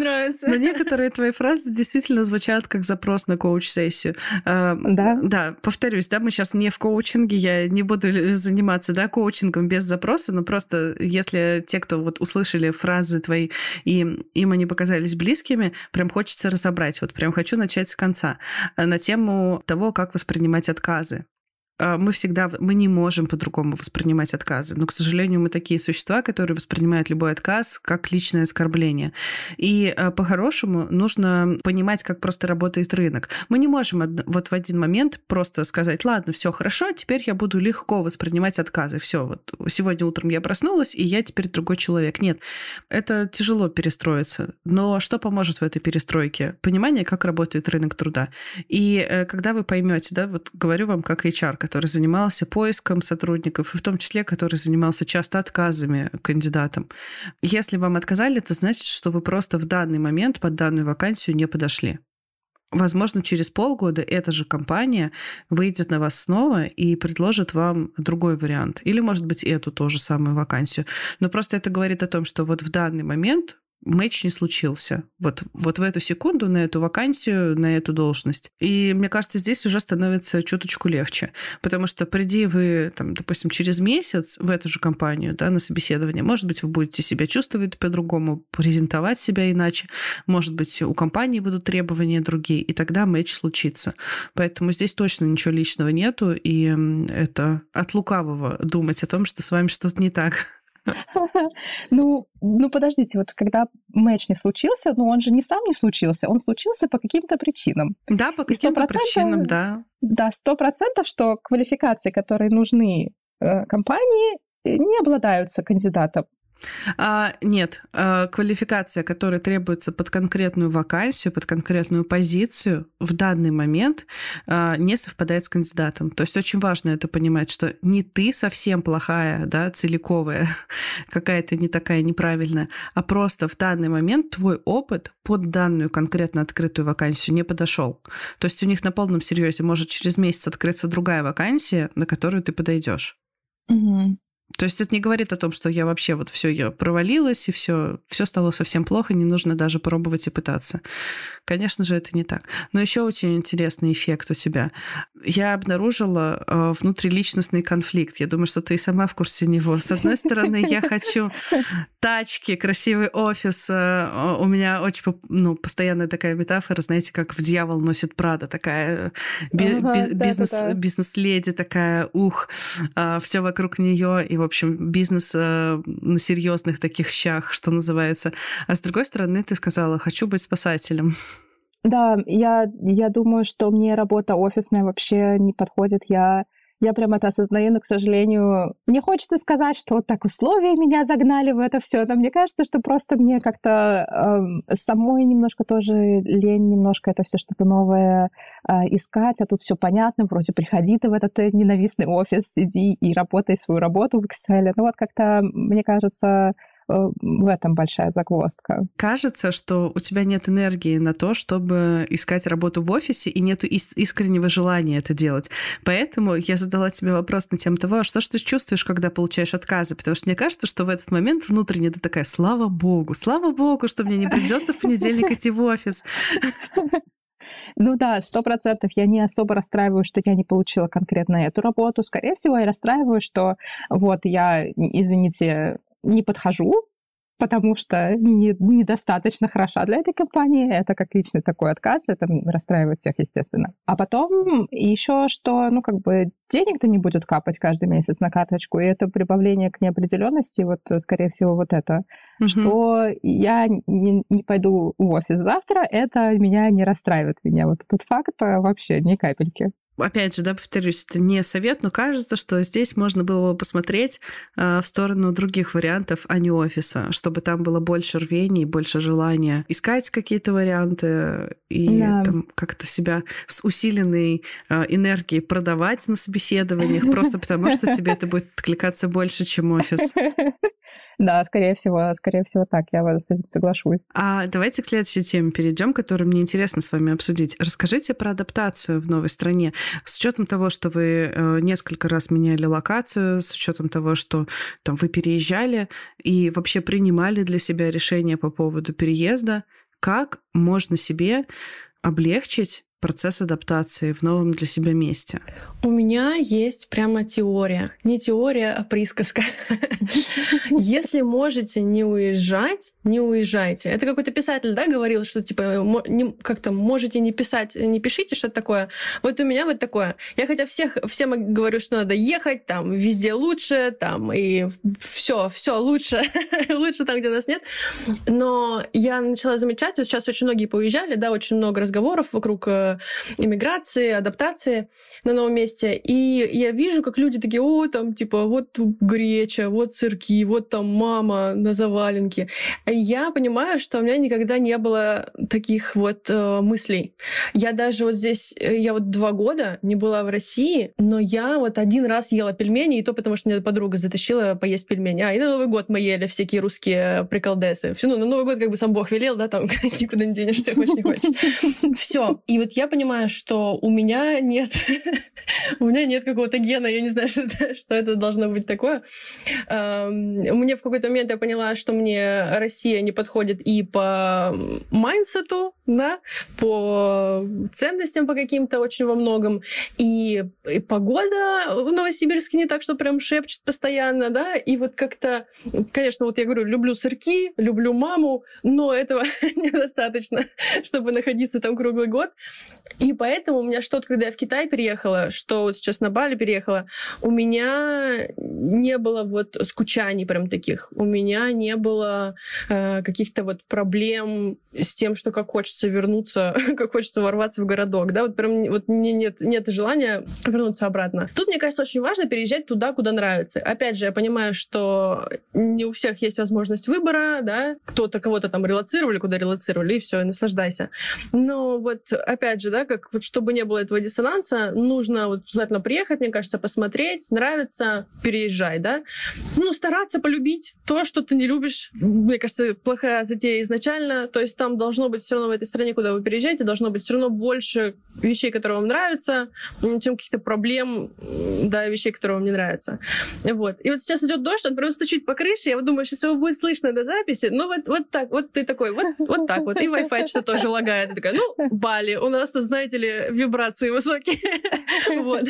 Нравится. Но некоторые твои фразы действительно звучат как запрос на коуч-сессию. Э, да. Да, повторюсь, да, мы сейчас не в коучинге, я не буду заниматься, да, коучингом без запроса, но просто если те, кто вот услышали фразы твои, и им они показались близкими, прям хочется разобрать. Вот прям хочу начать с конца э, на тему того, как воспринимать отказы. А, мы всегда, мы не можем по-другому воспринимать отказы. Но, к сожалению, мы такие существа, которые воспринимают любой отказ как личное оскорбление. И а, по-хорошему нужно понимать, как просто работает рынок. Мы не можем вот в один момент просто сказать, ладно, все хорошо, теперь я буду легко воспринимать отказы. Все, вот сегодня утром я проснулась, и я теперь другой человек. Нет, это тяжело перестроиться. Но что поможет в этой перестройке? Понимание, как работает рынок труда. И э, когда вы поймете, да, вот говорю вам как HR, который занимался поиском сотрудников, и в том числе, который занимался часто отказами кандидатам. Если вам отказали, это значит, что вы просто в данный момент под данную вакансию не подошли. Возможно, через полгода эта же компания выйдет на вас снова и предложит вам другой вариант. Или, может быть, эту тоже самую вакансию. Но просто это говорит о том, что вот в данный момент матч не случился. Вот, вот в эту секунду на эту вакансию, на эту должность. И мне кажется, здесь уже становится чуточку легче. Потому что приди вы, там, допустим, через месяц в эту же компанию, да, на собеседование, может быть, вы будете себя чувствовать по-другому, презентовать себя иначе, может быть, у компании будут требования другие, и тогда матч случится. Поэтому здесь точно ничего личного нету, и это от лукавого думать о том, что с вами что-то не так. Ну, ну подождите, вот когда матч не случился, ну он же не сам не случился, он случился по каким-то причинам. Да, по каким-то причинам, да. Да, сто процентов, что квалификации, которые нужны э, компании, не обладаются кандидатом. А, нет, а, квалификация, которая требуется под конкретную вакансию, под конкретную позицию, в данный момент а, не совпадает с кандидатом. То есть очень важно это понимать, что не ты совсем плохая, да, целиковая, какая-то не такая неправильная, а просто в данный момент твой опыт под данную конкретно открытую вакансию не подошел. То есть у них на полном серьезе может через месяц открыться другая вакансия, на которую ты подойдешь. Угу. То есть это не говорит о том, что я вообще вот все я провалилась и все все стало совсем плохо, не нужно даже пробовать и пытаться. Конечно же, это не так. Но еще очень интересный эффект у тебя. Я обнаружила э, внутриличностный конфликт. Я думаю, что ты и сама в курсе него. С одной стороны, я хочу тачки, красивый офис. Э, у меня очень ну, постоянная такая метафора, знаете, как в «Дьявол носит Прада», такая би- ага, бизнес, да, да, да. бизнес-леди, такая ух, э, все вокруг нее и в общем, бизнес э, на серьезных таких щах, что называется. А с другой стороны, ты сказала, хочу быть спасателем. Да, я, я думаю, что мне работа офисная вообще не подходит. Я я прям это осознаю, но, к сожалению, не хочется сказать, что вот так условия меня загнали в это все, но мне кажется, что просто мне как-то э, самой немножко тоже лень, немножко это все что-то новое э, искать, а тут все понятно, вроде приходи ты в этот э, ненавистный офис, сиди и работай свою работу в Excel. Ну вот как-то, мне кажется, в этом большая загвоздка. Кажется, что у тебя нет энергии на то, чтобы искать работу в офисе, и нет искреннего желания это делать. Поэтому я задала тебе вопрос на тему того, а что же ты чувствуешь, когда получаешь отказы? Потому что мне кажется, что в этот момент внутренне ты такая, слава богу, слава богу, что мне не придется в понедельник идти в офис. Ну да, сто процентов. Я не особо расстраиваюсь, что я не получила конкретно эту работу. Скорее всего, я расстраиваюсь, что вот я, извините, не подхожу, потому что не, недостаточно хороша для этой компании. Это как личный такой отказ, это расстраивает всех, естественно. А потом еще что, ну, как бы денег-то не будет капать каждый месяц на карточку, и это прибавление к неопределенности, вот, скорее всего, вот это. Угу. Что я не, не пойду в офис завтра, это меня не расстраивает. Меня вот этот факт вообще ни капельки. Опять же, да, повторюсь, это не совет, но кажется, что здесь можно было бы посмотреть э, в сторону других вариантов, а не офиса, чтобы там было больше рвений, больше желания искать какие-то варианты и да. там как-то себя с усиленной э, энергией продавать на собеседованиях, просто потому что тебе это будет откликаться больше, чем офис. Да, скорее всего, скорее всего так, я с этим соглашусь. А давайте к следующей теме перейдем, которую мне интересно с вами обсудить. Расскажите про адаптацию в новой стране. С учетом того, что вы э, несколько раз меняли локацию, с учетом того, что там вы переезжали и вообще принимали для себя решение по поводу переезда, как можно себе облегчить процесс адаптации в новом для себя месте? У меня есть прямо теория. Не теория, а присказка. Если можете не уезжать, не уезжайте. Это какой-то писатель, да, говорил, что типа как-то можете не писать, не пишите что-то такое. Вот у меня вот такое. Я хотя всех, всем говорю, что надо ехать, там везде лучше, там и все, все лучше, лучше там, где нас нет. Но я начала замечать, вот сейчас очень многие поуезжали, да, очень много разговоров вокруг э, иммиграции, адаптации на новом месте. И я вижу, как люди такие, о, там, типа, вот греча, вот сырки, вот там мама на заваленке. И я понимаю, что у меня никогда не было таких вот э, мыслей. Я даже вот здесь, э, я вот два года не была в России, но я вот один раз ела пельмени, и то потому, что меня подруга затащила поесть пельмени. А, и на Новый год мы ели всякие русские приколдесы. Все, ну, на Новый год как бы сам Бог велел, да, там никуда не денешься, хочешь не хочешь. Все. И вот я понимаю, что у меня нет, у меня нет какого-то гена, я не знаю, что это, что это должно быть такое. Мне в какой-то момент я поняла, что мне Россия не подходит и по майнсету, да, по ценностям по каким-то очень во многом, и, и погода в Новосибирске не так, что прям шепчет постоянно, да, и вот как-то, конечно, вот я говорю, люблю сырки, люблю маму, но этого недостаточно, чтобы находиться там круглый год. И поэтому у меня что-то, когда я в Китай переехала, что вот сейчас на Бали переехала, у меня не было вот скучаний прям таких. У меня не было э, каких-то вот проблем с тем, что как хочется вернуться, как хочется ворваться в городок, да, вот прям вот мне нет, нет желания вернуться обратно. Тут, мне кажется, очень важно переезжать туда, куда нравится. Опять же, я понимаю, что не у всех есть возможность выбора, да, кто-то кого-то там релацировали, куда релацировали, и все, и наслаждайся. Но вот, опять же, да, как вот чтобы не было этого диссонанса, нужно вот обязательно приехать, мне кажется, посмотреть, нравится, переезжай, да. Ну, стараться полюбить то, что ты не любишь. Мне кажется, плохая затея изначально, то есть там должно быть все равно этой стране, куда вы переезжаете, должно быть все равно больше вещей, которые вам нравятся, чем каких-то проблем, да, вещей, которые вам не нравятся. Вот. И вот сейчас идет дождь, он прям стучит по крыше, я вот думаю, сейчас его будет слышно до записи, ну вот, вот так, вот ты такой, вот, вот так вот, и Wi-Fi что тоже лагает, ты такая, ну, Бали, у нас тут, знаете ли, вибрации высокие, вот.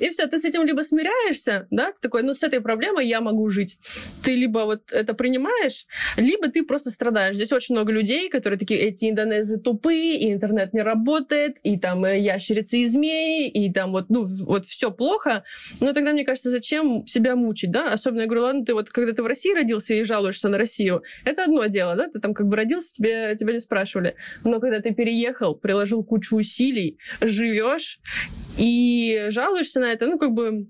И все, ты с этим либо смиряешься, да, ты такой, ну, с этой проблемой я могу жить. Ты либо вот это принимаешь, либо ты просто страдаешь. Здесь очень много людей, которые такие, эти индонезы тупые, и интернет не работает, и там э, ящерицы и змеи, и там вот, ну, вот все плохо. Но тогда, мне кажется, зачем себя мучить, да? Особенно, я говорю, ладно, ты вот, когда ты в России родился и жалуешься на Россию, это одно дело, да? Ты там как бы родился, тебе, тебя не спрашивали. Но когда ты переехал, приложил кучу усилий, живешь и жалуешься на это, ну, как бы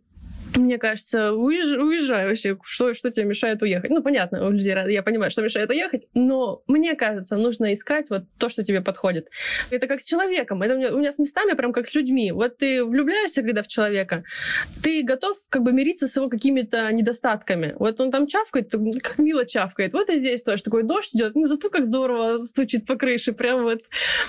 мне кажется, уезжай, уезжай вообще. Что, что тебе мешает уехать? Ну, понятно, у людей, я понимаю, что мешает уехать, но мне кажется, нужно искать вот то, что тебе подходит. Это как с человеком. Это у меня, у меня с местами прям как с людьми. Вот ты влюбляешься, когда в человека, ты готов как бы мириться с его какими-то недостатками. Вот он там чавкает, как мило чавкает. Вот и здесь тоже такой дождь идет, ну, зато как здорово стучит по крыше, прям вот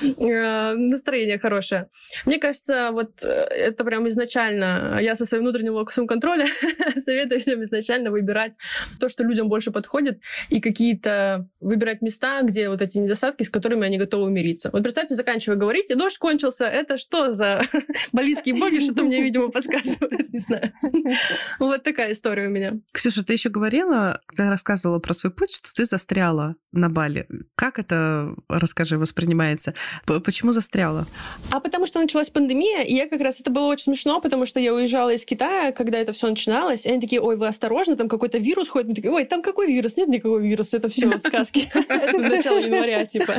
э, настроение хорошее. Мне кажется, вот э, это прям изначально я со своим внутренним локусом контроля советую всем изначально выбирать то, что людям больше подходит, и какие-то выбирать места, где вот эти недостатки, с которыми они готовы мириться. Вот представьте, заканчивая говорить, и дождь кончился. Это что за балийские боги, что-то мне, видимо, подсказывает, не знаю. Вот такая история у меня. Ксюша, ты еще говорила, когда рассказывала про свой путь, что ты застряла на Бали. Как это, расскажи, воспринимается? Почему застряла? А потому что началась пандемия, и я как раз, это было очень смешно, потому что я уезжала из Китая, когда это все начиналось, и они такие, ой, вы осторожны, там какой-то вирус ходит. Мы такие, ой, там какой вирус? Нет никакого вируса, это все сказки. Это начало января, типа.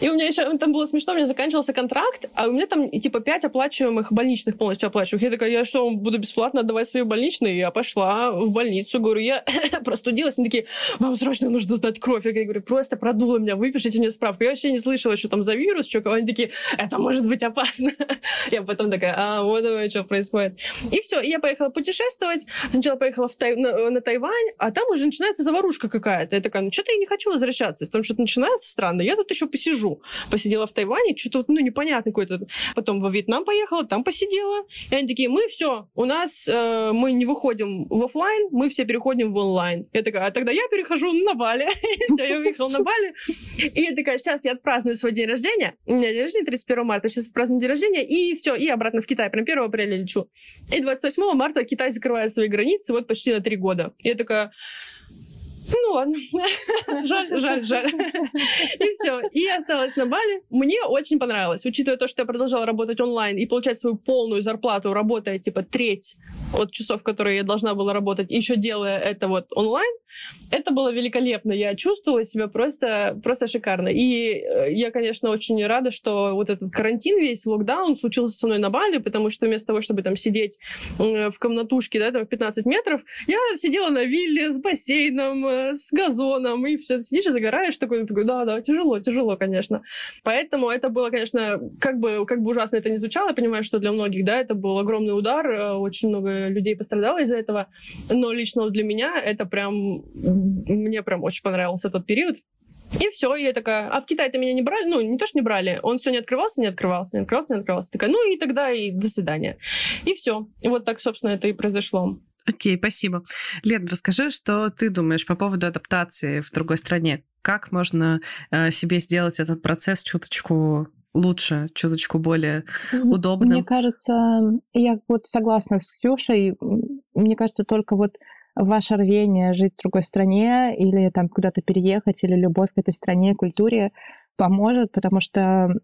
И у меня еще там было смешно, у меня заканчивался контракт, а у меня там типа пять оплачиваемых больничных полностью оплачиваемых. Я такая, я что, буду бесплатно отдавать свои больничные? Я пошла в больницу, говорю, я простудилась. Они такие, вам срочно нужно сдать кровь. Я говорю, просто продуло меня, выпишите мне справку. Я вообще не слышала, что там за вирус, что Они такие, это может быть опасно. Я потом такая, а, вот оно, что происходит. И все, я поехала путешествовать. Сначала поехала в Тай... на, на Тайвань, а там уже начинается заварушка какая-то. Я такая, ну что-то я не хочу возвращаться. Там что-то начинается странно. Я тут еще посижу. Посидела в Тайване, что-то, ну, непонятно какой-то. Потом во Вьетнам поехала, там посидела. И они такие, мы все, у нас, э, мы не выходим в офлайн, мы все переходим в онлайн. Я такая, а тогда я перехожу на Бали. Все, я уехала на Бали. И я такая, сейчас я отпраздную свой день рождения. У меня день рождения 31 марта, сейчас отпраздную день рождения, и все, и обратно в Китай. Прям 1 апреля лечу. И 28 марта Китай закрывает свои границы вот почти на три года. Я такая, ну ладно, жаль, жаль, жаль. И все. И я осталась на Бали. Мне очень понравилось, учитывая то, что я продолжала работать онлайн и получать свою полную зарплату, работая типа треть от часов, которые я должна была работать, еще делая это вот онлайн. Это было великолепно. Я чувствовала себя просто, просто шикарно. И э, я, конечно, очень рада, что вот этот карантин весь, локдаун случился со мной на Бали, потому что вместо того, чтобы там сидеть в комнатушке, да, там в 15 метров, я сидела на вилле с бассейном, э, с газоном, и все, сидишь и загораешь, такой, такой, да, да, тяжело, тяжело, конечно. Поэтому это было, конечно, как бы, как бы ужасно это не звучало, я понимаю, что для многих, да, это был огромный удар, э, очень много людей пострадало из-за этого, но лично для меня это прям мне прям очень понравился тот период. И все, я такая, а в Китай-то меня не брали? Ну, не то, что не брали, он все не открывался, не открывался, не открывался, не открывался. Такая, ну и тогда и до свидания. И все. И вот так, собственно, это и произошло. Окей, okay, спасибо. Лен, расскажи, что ты думаешь по поводу адаптации в другой стране? Как можно э, себе сделать этот процесс чуточку лучше, чуточку более удобным? Мне кажется, я вот согласна с Ксюшей, мне кажется, только вот ваше рвение жить в другой стране или там куда-то переехать, или любовь к этой стране, культуре поможет, потому что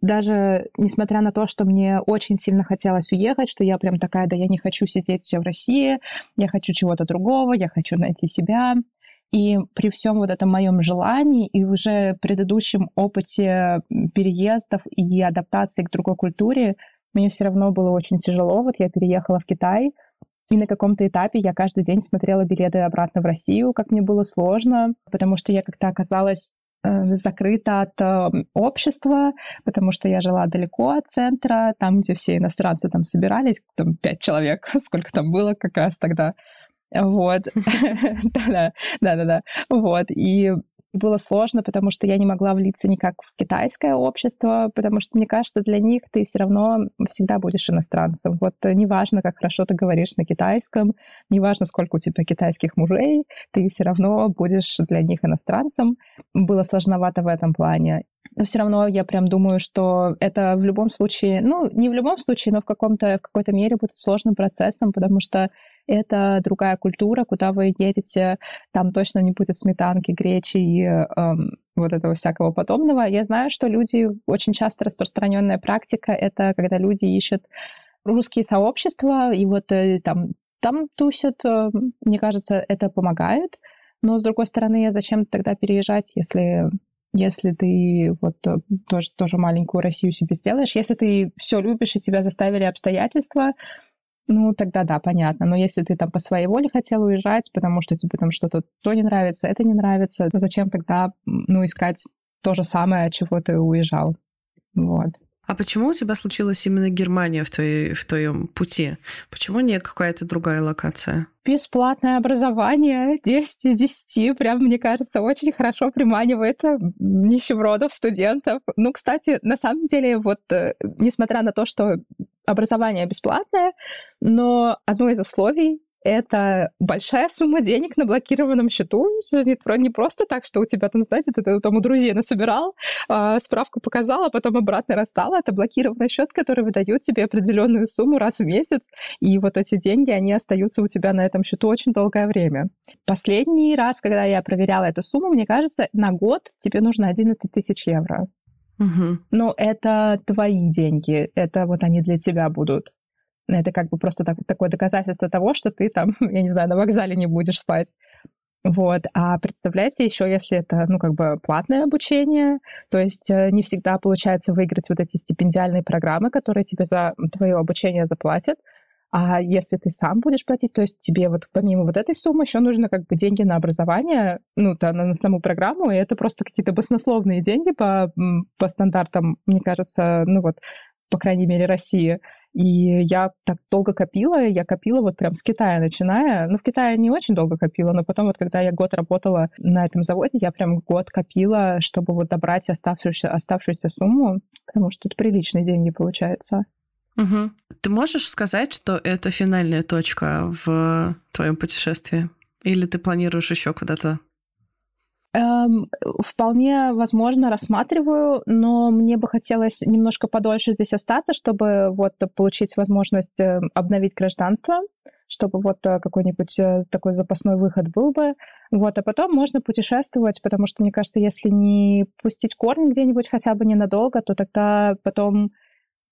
даже несмотря на то, что мне очень сильно хотелось уехать, что я прям такая, да я не хочу сидеть в России, я хочу чего-то другого, я хочу найти себя. И при всем вот этом моем желании и уже предыдущем опыте переездов и адаптации к другой культуре, мне все равно было очень тяжело. Вот я переехала в Китай, и на каком-то этапе я каждый день смотрела билеты обратно в Россию, как мне было сложно, потому что я как-то оказалась закрыта от э, общества, потому что я жила далеко от центра, там, где все иностранцы там собирались, там пять человек, сколько там было как раз тогда. Вот. Да-да-да. Вот. И было сложно, потому что я не могла влиться никак в китайское общество, потому что, мне кажется, для них ты все равно всегда будешь иностранцем. Вот э, неважно, как хорошо ты говоришь на китайском, неважно, сколько у тебя китайских мужей, ты все равно будешь для них иностранцем. Было сложновато в этом плане. Но все равно я прям думаю, что это в любом случае, ну, не в любом случае, но в, каком-то, в какой-то мере будет сложным процессом, потому что это другая культура, куда вы едете, там точно не будет сметанки, гречи и эм, вот этого всякого подобного. Я знаю, что люди, очень часто распространенная практика, это когда люди ищут русские сообщества, и вот э, там, там тусят, э, мне кажется, это помогает. Но, с другой стороны, зачем тогда переезжать, если если ты вот э, тоже, тоже маленькую Россию себе сделаешь, если ты все любишь и тебя заставили обстоятельства, ну, тогда да, понятно. Но если ты там по своей воле хотел уезжать, потому что тебе там что-то то не нравится, это не нравится, то зачем тогда, ну, искать то же самое, от чего ты уезжал? Вот. А почему у тебя случилась именно Германия в, твоей, в твоем пути? Почему не какая-то другая локация? Бесплатное образование 10 из 10, прям, мне кажется, очень хорошо приманивает нищебродов, студентов. Ну, кстати, на самом деле, вот, э, несмотря на то, что образование бесплатное, но одно из условий это большая сумма денег на блокированном счету. Не, просто так, что у тебя там, знаете, ты там у друзей насобирал, э, справку показал, а потом обратно расстал. Это блокированный счет, который выдает тебе определенную сумму раз в месяц. И вот эти деньги, они остаются у тебя на этом счету очень долгое время. Последний раз, когда я проверяла эту сумму, мне кажется, на год тебе нужно 11 тысяч евро. Угу. Но это твои деньги, это вот они для тебя будут. Это как бы просто так, такое доказательство того, что ты там, я не знаю, на вокзале не будешь спать. Вот. А представляете, еще если это, ну, как бы платное обучение, то есть э, не всегда получается выиграть вот эти стипендиальные программы, которые тебе за твое обучение заплатят. А если ты сам будешь платить, то есть тебе вот помимо вот этой суммы еще нужно как бы деньги на образование, ну, то, на, на саму программу, и это просто какие-то баснословные деньги по, по стандартам, мне кажется, ну вот, по крайней мере, России. И я так долго копила, я копила вот прям с Китая начиная. Ну, в Китае не очень долго копила, но потом вот когда я год работала на этом заводе, я прям год копила, чтобы вот добрать оставшуюся, оставшуюся сумму, потому что тут приличные деньги получается. Угу. Ты можешь сказать, что это финальная точка в твоем путешествии? Или ты планируешь еще куда-то Эм, вполне возможно, рассматриваю, но мне бы хотелось немножко подольше здесь остаться, чтобы вот получить возможность э, обновить гражданство, чтобы вот э, какой-нибудь э, такой запасной выход был бы. Вот, а потом можно путешествовать, потому что, мне кажется, если не пустить корни где-нибудь хотя бы ненадолго, то тогда потом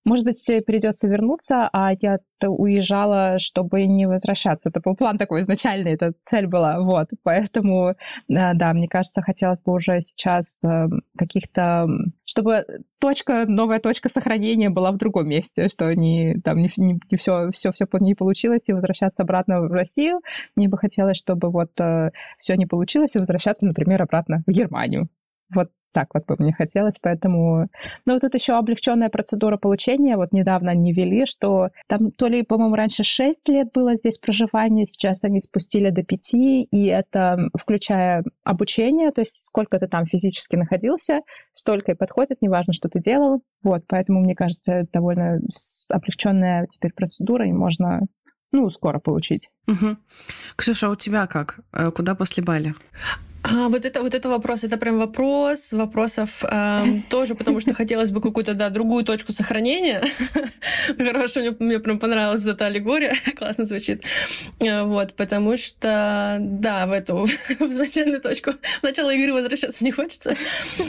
может быть, придется вернуться, а я уезжала, чтобы не возвращаться. Это был план такой изначальный, эта цель была. Вот. Поэтому, э, да, мне кажется, хотелось бы уже сейчас э, каких-то... Чтобы точка, новая точка сохранения была в другом месте, что не, там не, не, не все, все, все не получилось, и возвращаться обратно в Россию. Мне бы хотелось, чтобы вот э, все не получилось, и возвращаться, например, обратно в Германию. Вот так вот бы мне хотелось, поэтому... Ну, вот тут еще облегченная процедура получения, вот недавно они ввели, что там то ли, по-моему, раньше 6 лет было здесь проживание, сейчас они спустили до 5, и это включая обучение, то есть сколько ты там физически находился, столько и подходит, неважно, что ты делал. Вот, поэтому, мне кажется, довольно облегченная теперь процедура, и можно ну, скоро получить. Угу. Ксюша, а у тебя как? Э, куда после Бали? А, вот это вот это вопрос, это прям вопрос вопросов э, тоже, потому что хотелось бы какую-то да другую точку сохранения. Хорошо, мне, мне прям понравилась эта аллегория, классно звучит. Э, вот, потому что да, в эту в изначальную точку в начало игры возвращаться не хочется.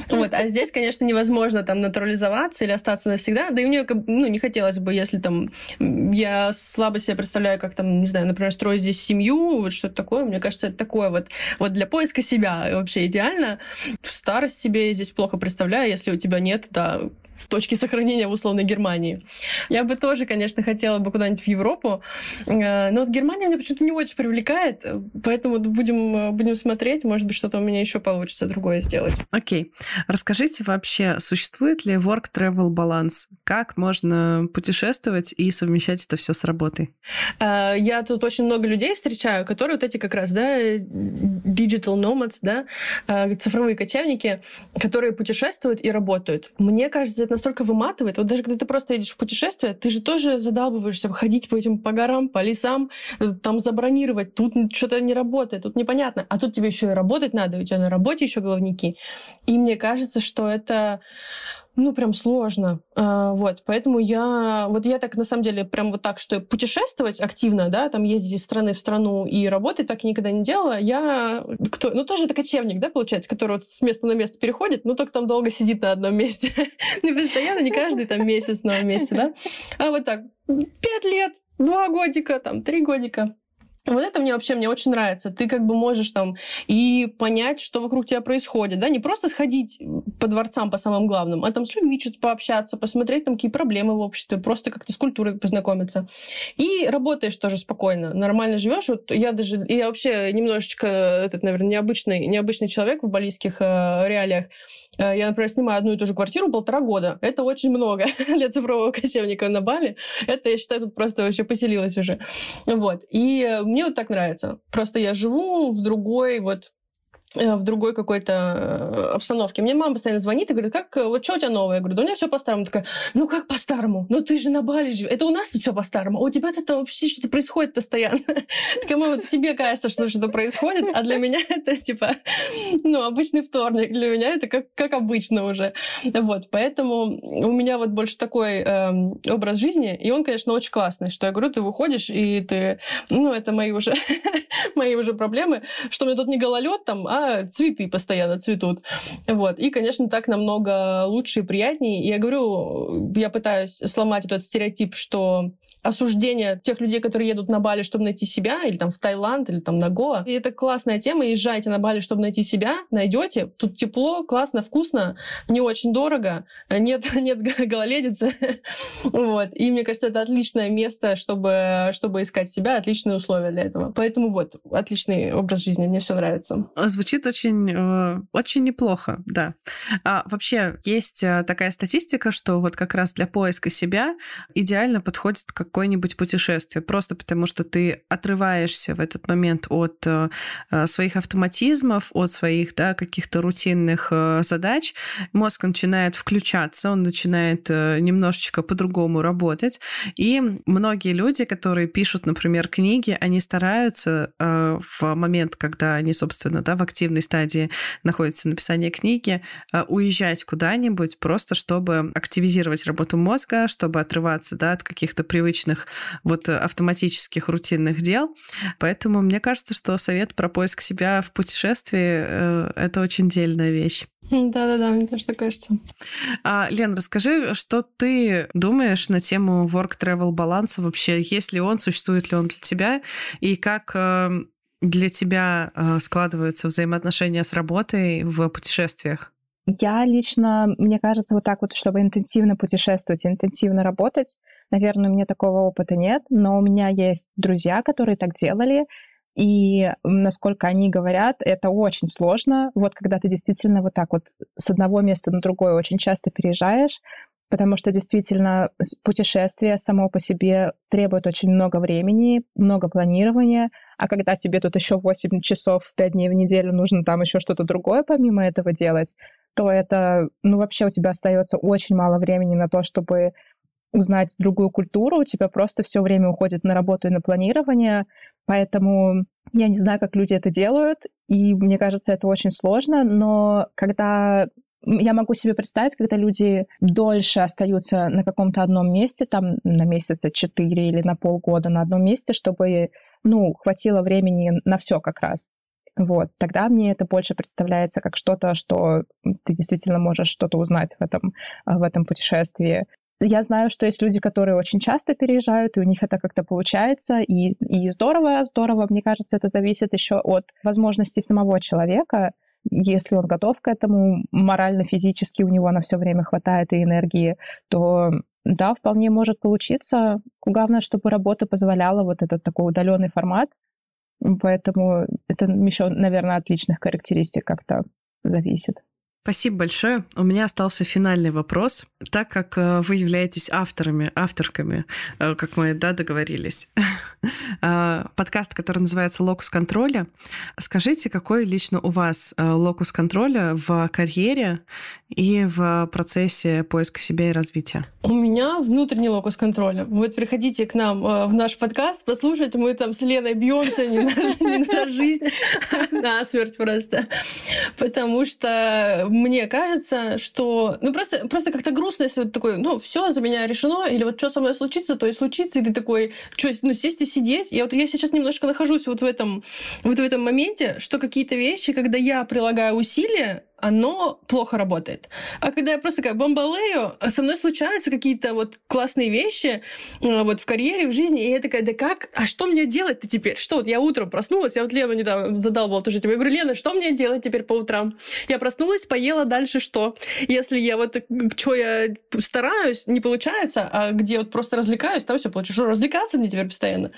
Вот, а здесь, конечно, невозможно там натурализоваться или остаться навсегда. Да и мне ну не хотелось бы, если там я слабо себе представляю, как там не знаю, например, строить здесь семью, вот что-то такое. Мне кажется, это такое вот вот для поиска себя себя вообще идеально. В старость себе здесь плохо представляю, если у тебя нет, да, точки сохранения в условной Германии. Я бы тоже, конечно, хотела бы куда-нибудь в Европу, э, но вот Германия меня почему-то не очень привлекает, поэтому будем, будем смотреть, может быть, что-то у меня еще получится другое сделать. Окей. Okay. Расскажите вообще, существует ли work-travel баланс? Как можно путешествовать и совмещать это все с работой? Э, я тут очень много людей встречаю, которые вот эти как раз, да, digital nomads, да, э, цифровые кочевники, которые путешествуют и работают. Мне кажется, это настолько выматывает. Вот даже когда ты просто едешь в путешествие, ты же тоже задалбываешься ходить по этим по горам, по лесам, э, там забронировать. Тут что-то не работает, тут непонятно. А тут тебе еще и работать надо, у тебя на работе еще головники. И мне кажется, что это ну, прям сложно. А, вот, поэтому я... Вот я так, на самом деле, прям вот так, что путешествовать активно, да, там ездить из страны в страну и работать так никогда не делала. Я... Кто... Ну, тоже это кочевник, да, получается, который вот с места на место переходит, но только там долго сидит на одном месте. не постоянно, не каждый там месяц на месте, да. А вот так, пять лет, два годика, там, три годика. Вот это мне вообще мне очень нравится. Ты как бы можешь там и понять, что вокруг тебя происходит, да, не просто сходить по дворцам по самым главным, а там с людьми что-то пообщаться, посмотреть там какие проблемы в обществе, просто как-то с культурой познакомиться. И работаешь тоже спокойно, нормально живешь. Вот я даже, я вообще немножечко этот, наверное, необычный, необычный человек в балийских э, реалиях. Э, я, например, снимаю одну и ту же квартиру полтора года. Это очень много для цифрового кочевника на Бали. Это, я считаю, тут просто вообще поселилась уже. Вот. И э, мне вот так нравится. Просто я живу в другой вот в другой какой-то э, обстановке. Мне мама постоянно звонит и говорит, как, э, вот что у тебя новое? Я говорю, да у меня все по-старому. Такая, ну как по-старому? Ну ты же на Бали живешь. Это у нас тут все по-старому. А у тебя это вообще что-то происходит постоянно. Такая, мама, тебе кажется, что что-то происходит, а для меня это типа, ну, обычный вторник. Для меня это как, как обычно уже. Вот, поэтому у меня вот больше такой э, образ жизни, и он, конечно, очень классный, что я говорю, ты выходишь, и ты, ну, это мои уже, мои уже проблемы, что у меня тут не гололед там, а цветы постоянно цветут. Вот. И, конечно, так намного лучше и приятнее. И я говорю, я пытаюсь сломать этот стереотип, что осуждения тех людей, которые едут на Бали, чтобы найти себя, или там в Таиланд, или там на Гоа. И это классная тема. Езжайте на Бали, чтобы найти себя, найдете. Тут тепло, классно, вкусно, не очень дорого, нет, нет гололедицы. вот. И мне кажется, это отличное место, чтобы, чтобы искать себя, отличные условия для этого. Поэтому вот, отличный образ жизни, мне все нравится. Звучит очень, э, очень неплохо, да. А, вообще, есть э, такая статистика, что вот как раз для поиска себя идеально подходит какое-нибудь путешествие, просто потому что ты отрываешься в этот момент от э, своих автоматизмов, от своих да, каких-то рутинных задач, мозг начинает включаться, он начинает немножечко по-другому работать, и многие люди, которые пишут, например, книги, они стараются в момент, когда они, собственно, да, в активной стадии находятся написания книги, уезжать куда-нибудь просто, чтобы активизировать работу мозга, чтобы отрываться да, от каких-то привычных вот автоматических рутинных дел. Поэтому мне кажется, что совет про поиск себя в путешествии э, — это очень дельная вещь. Да-да-да, мне тоже так кажется. А, Лен, расскажи, что ты думаешь на тему work-travel баланса вообще? Есть ли он, существует ли он для тебя? И как эм, для тебя э, складываются взаимоотношения с работой в путешествиях? Я лично, мне кажется, вот так вот, чтобы интенсивно путешествовать, интенсивно работать, наверное, у меня такого опыта нет, но у меня есть друзья, которые так делали, и насколько они говорят, это очень сложно. Вот когда ты действительно вот так вот с одного места на другое очень часто переезжаешь, потому что действительно путешествие само по себе требует очень много времени, много планирования, а когда тебе тут еще 8 часов, 5 дней в неделю нужно там еще что-то другое помимо этого делать, то это, ну, вообще у тебя остается очень мало времени на то, чтобы узнать другую культуру, у тебя просто все время уходит на работу и на планирование, поэтому я не знаю, как люди это делают, и мне кажется, это очень сложно, но когда я могу себе представить, когда люди дольше остаются на каком-то одном месте, там на месяца четыре или на полгода на одном месте, чтобы, ну, хватило времени на все как раз. Вот, тогда мне это больше представляется как что-то, что ты действительно можешь что-то узнать в этом, в этом путешествии. Я знаю, что есть люди, которые очень часто переезжают, и у них это как-то получается, и, и здорово, здорово. Мне кажется, это зависит еще от возможностей самого человека. Если он готов к этому, морально, физически у него на все время хватает и энергии, то да, вполне может получиться. Главное, чтобы работа позволяла вот этот такой удаленный формат, Поэтому это еще, наверное, от личных характеристик как-то зависит. Спасибо большое. У меня остался финальный вопрос. Так как э, вы являетесь авторами, авторками, э, как мы да, договорились, э, подкаст, который называется «Локус контроля», скажите, какой лично у вас локус контроля в карьере и в процессе поиска себя и развития? У меня внутренний локус контроля. Вот приходите к нам в наш подкаст, послушать, мы там с Леной бьемся не на жизнь, на смерть просто. Потому что мне кажется, что... Ну, просто, просто как-то грустно, если вот такой, ну, все за меня решено, или вот что со мной случится, то и случится, и ты такой, что, ну, сесть и сидеть. Я вот я сейчас немножко нахожусь вот в этом, вот в этом моменте, что какие-то вещи, когда я прилагаю усилия, оно плохо работает. А когда я просто такая бомбалею, со мной случаются какие-то вот классные вещи э, вот в карьере, в жизни, и я такая, да как? А что мне делать-то теперь? Что вот я утром проснулась, я вот Лену недавно задалбала тоже тебе, я говорю, Лена, что мне делать теперь по утрам? Я проснулась, поела, дальше что? Если я вот, что я стараюсь, не получается, а где вот просто развлекаюсь, там все получу. Что, развлекаться мне теперь постоянно?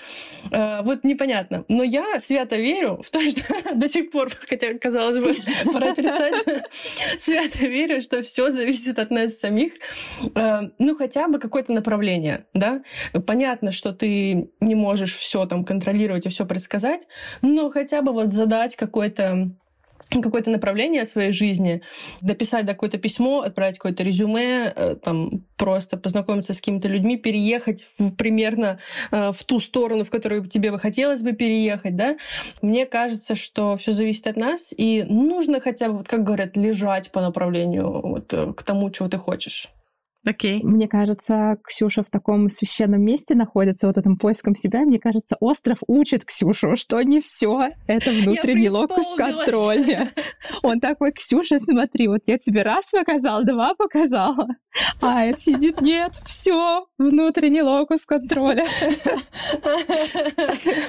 Э, вот непонятно. Но я свято верю в то, что до сих пор, хотя, казалось бы, пора перестать свято верю, что все зависит от нас самих. Э, ну, хотя бы какое-то направление, да. Понятно, что ты не можешь все там контролировать и все предсказать, но хотя бы вот задать какой-то какое-то направление своей жизни, дописать да, какое-то письмо, отправить какое-то резюме, э, там просто познакомиться с какими-то людьми, переехать в, примерно э, в ту сторону, в которую тебе бы хотелось бы переехать, да. Мне кажется, что все зависит от нас, и нужно хотя бы, вот как говорят, лежать по направлению вот, э, к тому, чего ты хочешь. Окей. Мне кажется, Ксюша в таком священном месте находится, вот этом поиском себя. Мне кажется, остров учит Ксюшу, что не все это внутренний локус контроля. Он такой, Ксюша, смотри, вот я тебе раз показал, два показала, а это сидит, нет, все, внутренний локус контроля.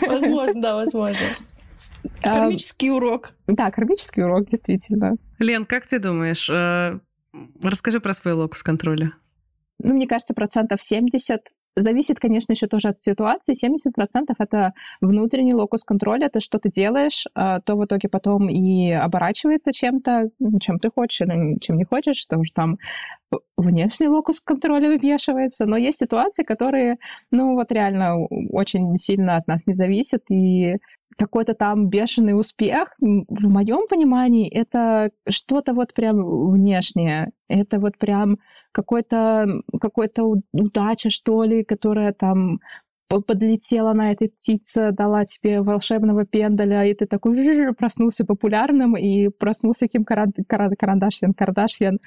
Возможно, да, возможно. Кармический урок. Да, кармический урок, действительно. Лен, как ты думаешь, э, расскажи про свой локус контроля. Ну, мне кажется, процентов 70 Зависит, конечно, еще тоже от ситуации. 70% это внутренний локус контроля, ты делаешь, а, то в итоге потом и оборачивается чем-то, чем ты хочешь или чем не хочешь, потому что там внешний локус контроля вывешивается, но есть ситуации, которые, ну вот реально очень сильно от нас не зависят, и какой-то там бешеный успех, в моем понимании, это что-то вот прям внешнее. Это вот прям какой-то какой-то удача, что ли, которая там подлетела на этой птице, дала тебе волшебного пендаля, и ты такой проснулся популярным и проснулся Ким Карандашьян, Кардашьян.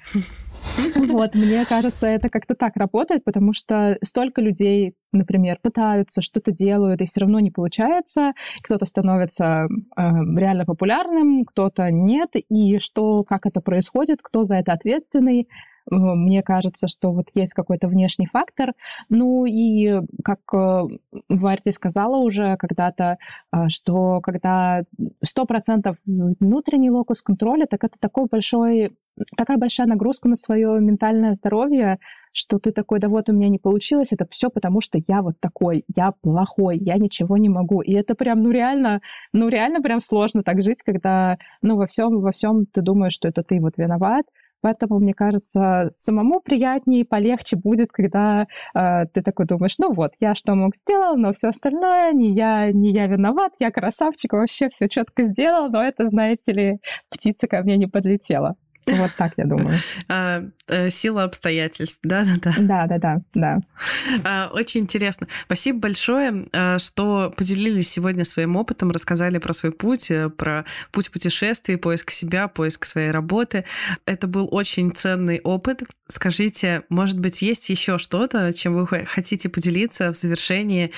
Вот, мне кажется, это как-то так работает, потому что столько людей, например, пытаются, что-то делают, и все равно не получается. Кто-то становится э, реально популярным, кто-то нет. И что, как это происходит, кто за это ответственный, мне кажется, что вот есть какой-то внешний фактор. Ну и, как э, Варь, ты сказала уже когда-то, э, что когда 100% внутренний локус контроля, так это такой большой, такая большая нагрузка на свое ментальное здоровье, что ты такой, да вот у меня не получилось, это все потому, что я вот такой, я плохой, я ничего не могу. И это прям, ну реально, ну реально прям сложно так жить, когда, ну во всем, во всем ты думаешь, что это ты вот виноват, Поэтому, мне кажется, самому приятнее и полегче будет, когда э, ты такой думаешь, ну вот, я что мог сделал, но все остальное, не я, не я виноват, я красавчик, вообще все четко сделал, но это, знаете ли, птица ко мне не подлетела. Вот так я думаю. А, э, сила обстоятельств, да-да-да. Да-да-да, да. А, очень интересно. Спасибо большое, а, что поделились сегодня своим опытом, рассказали про свой путь, э, про путь путешествий, поиск себя, поиск своей работы. Это был очень ценный опыт. Скажите, может быть, есть еще что-то, чем вы хотите поделиться в завершении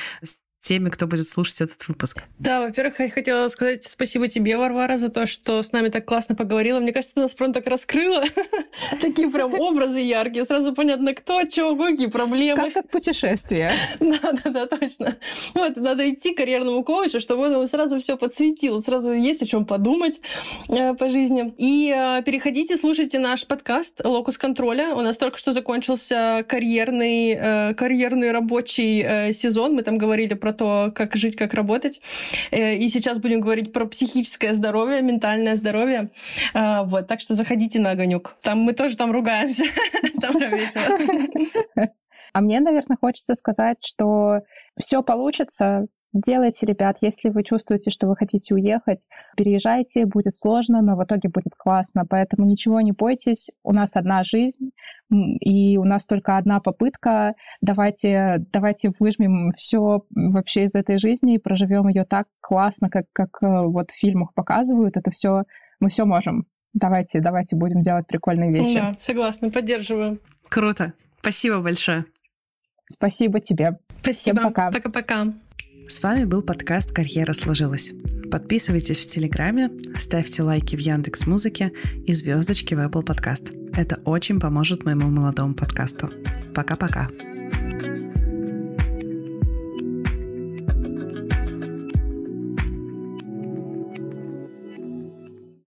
теми, кто будет слушать этот выпуск. Да, во-первых, я хотела сказать спасибо тебе, Варвара, за то, что с нами так классно поговорила. Мне кажется, ты нас прям так раскрыла. Такие прям образы яркие. Сразу понятно, кто, чего, какие проблемы. Как как путешествие. Да-да-да, точно. Вот, надо идти к карьерному коучу, чтобы он сразу все подсветил. Сразу есть о чем подумать э, по жизни. И э, переходите, слушайте наш подкаст «Локус контроля». У нас только что закончился карьерный, э, карьерный рабочий сезон. Мы там говорили про то, как жить, как работать. Э, и сейчас будем говорить про психическое здоровье, ментальное здоровье. А, вот, так что заходите на огонек. Там мы тоже там ругаемся. Там весело. А мне, наверное, хочется сказать, что все получится, Делайте, ребят, если вы чувствуете, что вы хотите уехать, переезжайте, будет сложно, но в итоге будет классно. Поэтому ничего не бойтесь, у нас одна жизнь, и у нас только одна попытка. Давайте, давайте выжмем все вообще из этой жизни и проживем ее так классно, как, как э, вот в фильмах показывают. Это все, мы все можем. Давайте, давайте будем делать прикольные вещи. Да, согласна, поддерживаю. Круто. Спасибо большое. Спасибо тебе. Спасибо. Всем пока. Пока-пока. С вами был подкаст «Карьера сложилась». Подписывайтесь в Телеграме, ставьте лайки в Яндекс Музыке и звездочки в Apple Podcast. Это очень поможет моему молодому подкасту. Пока-пока.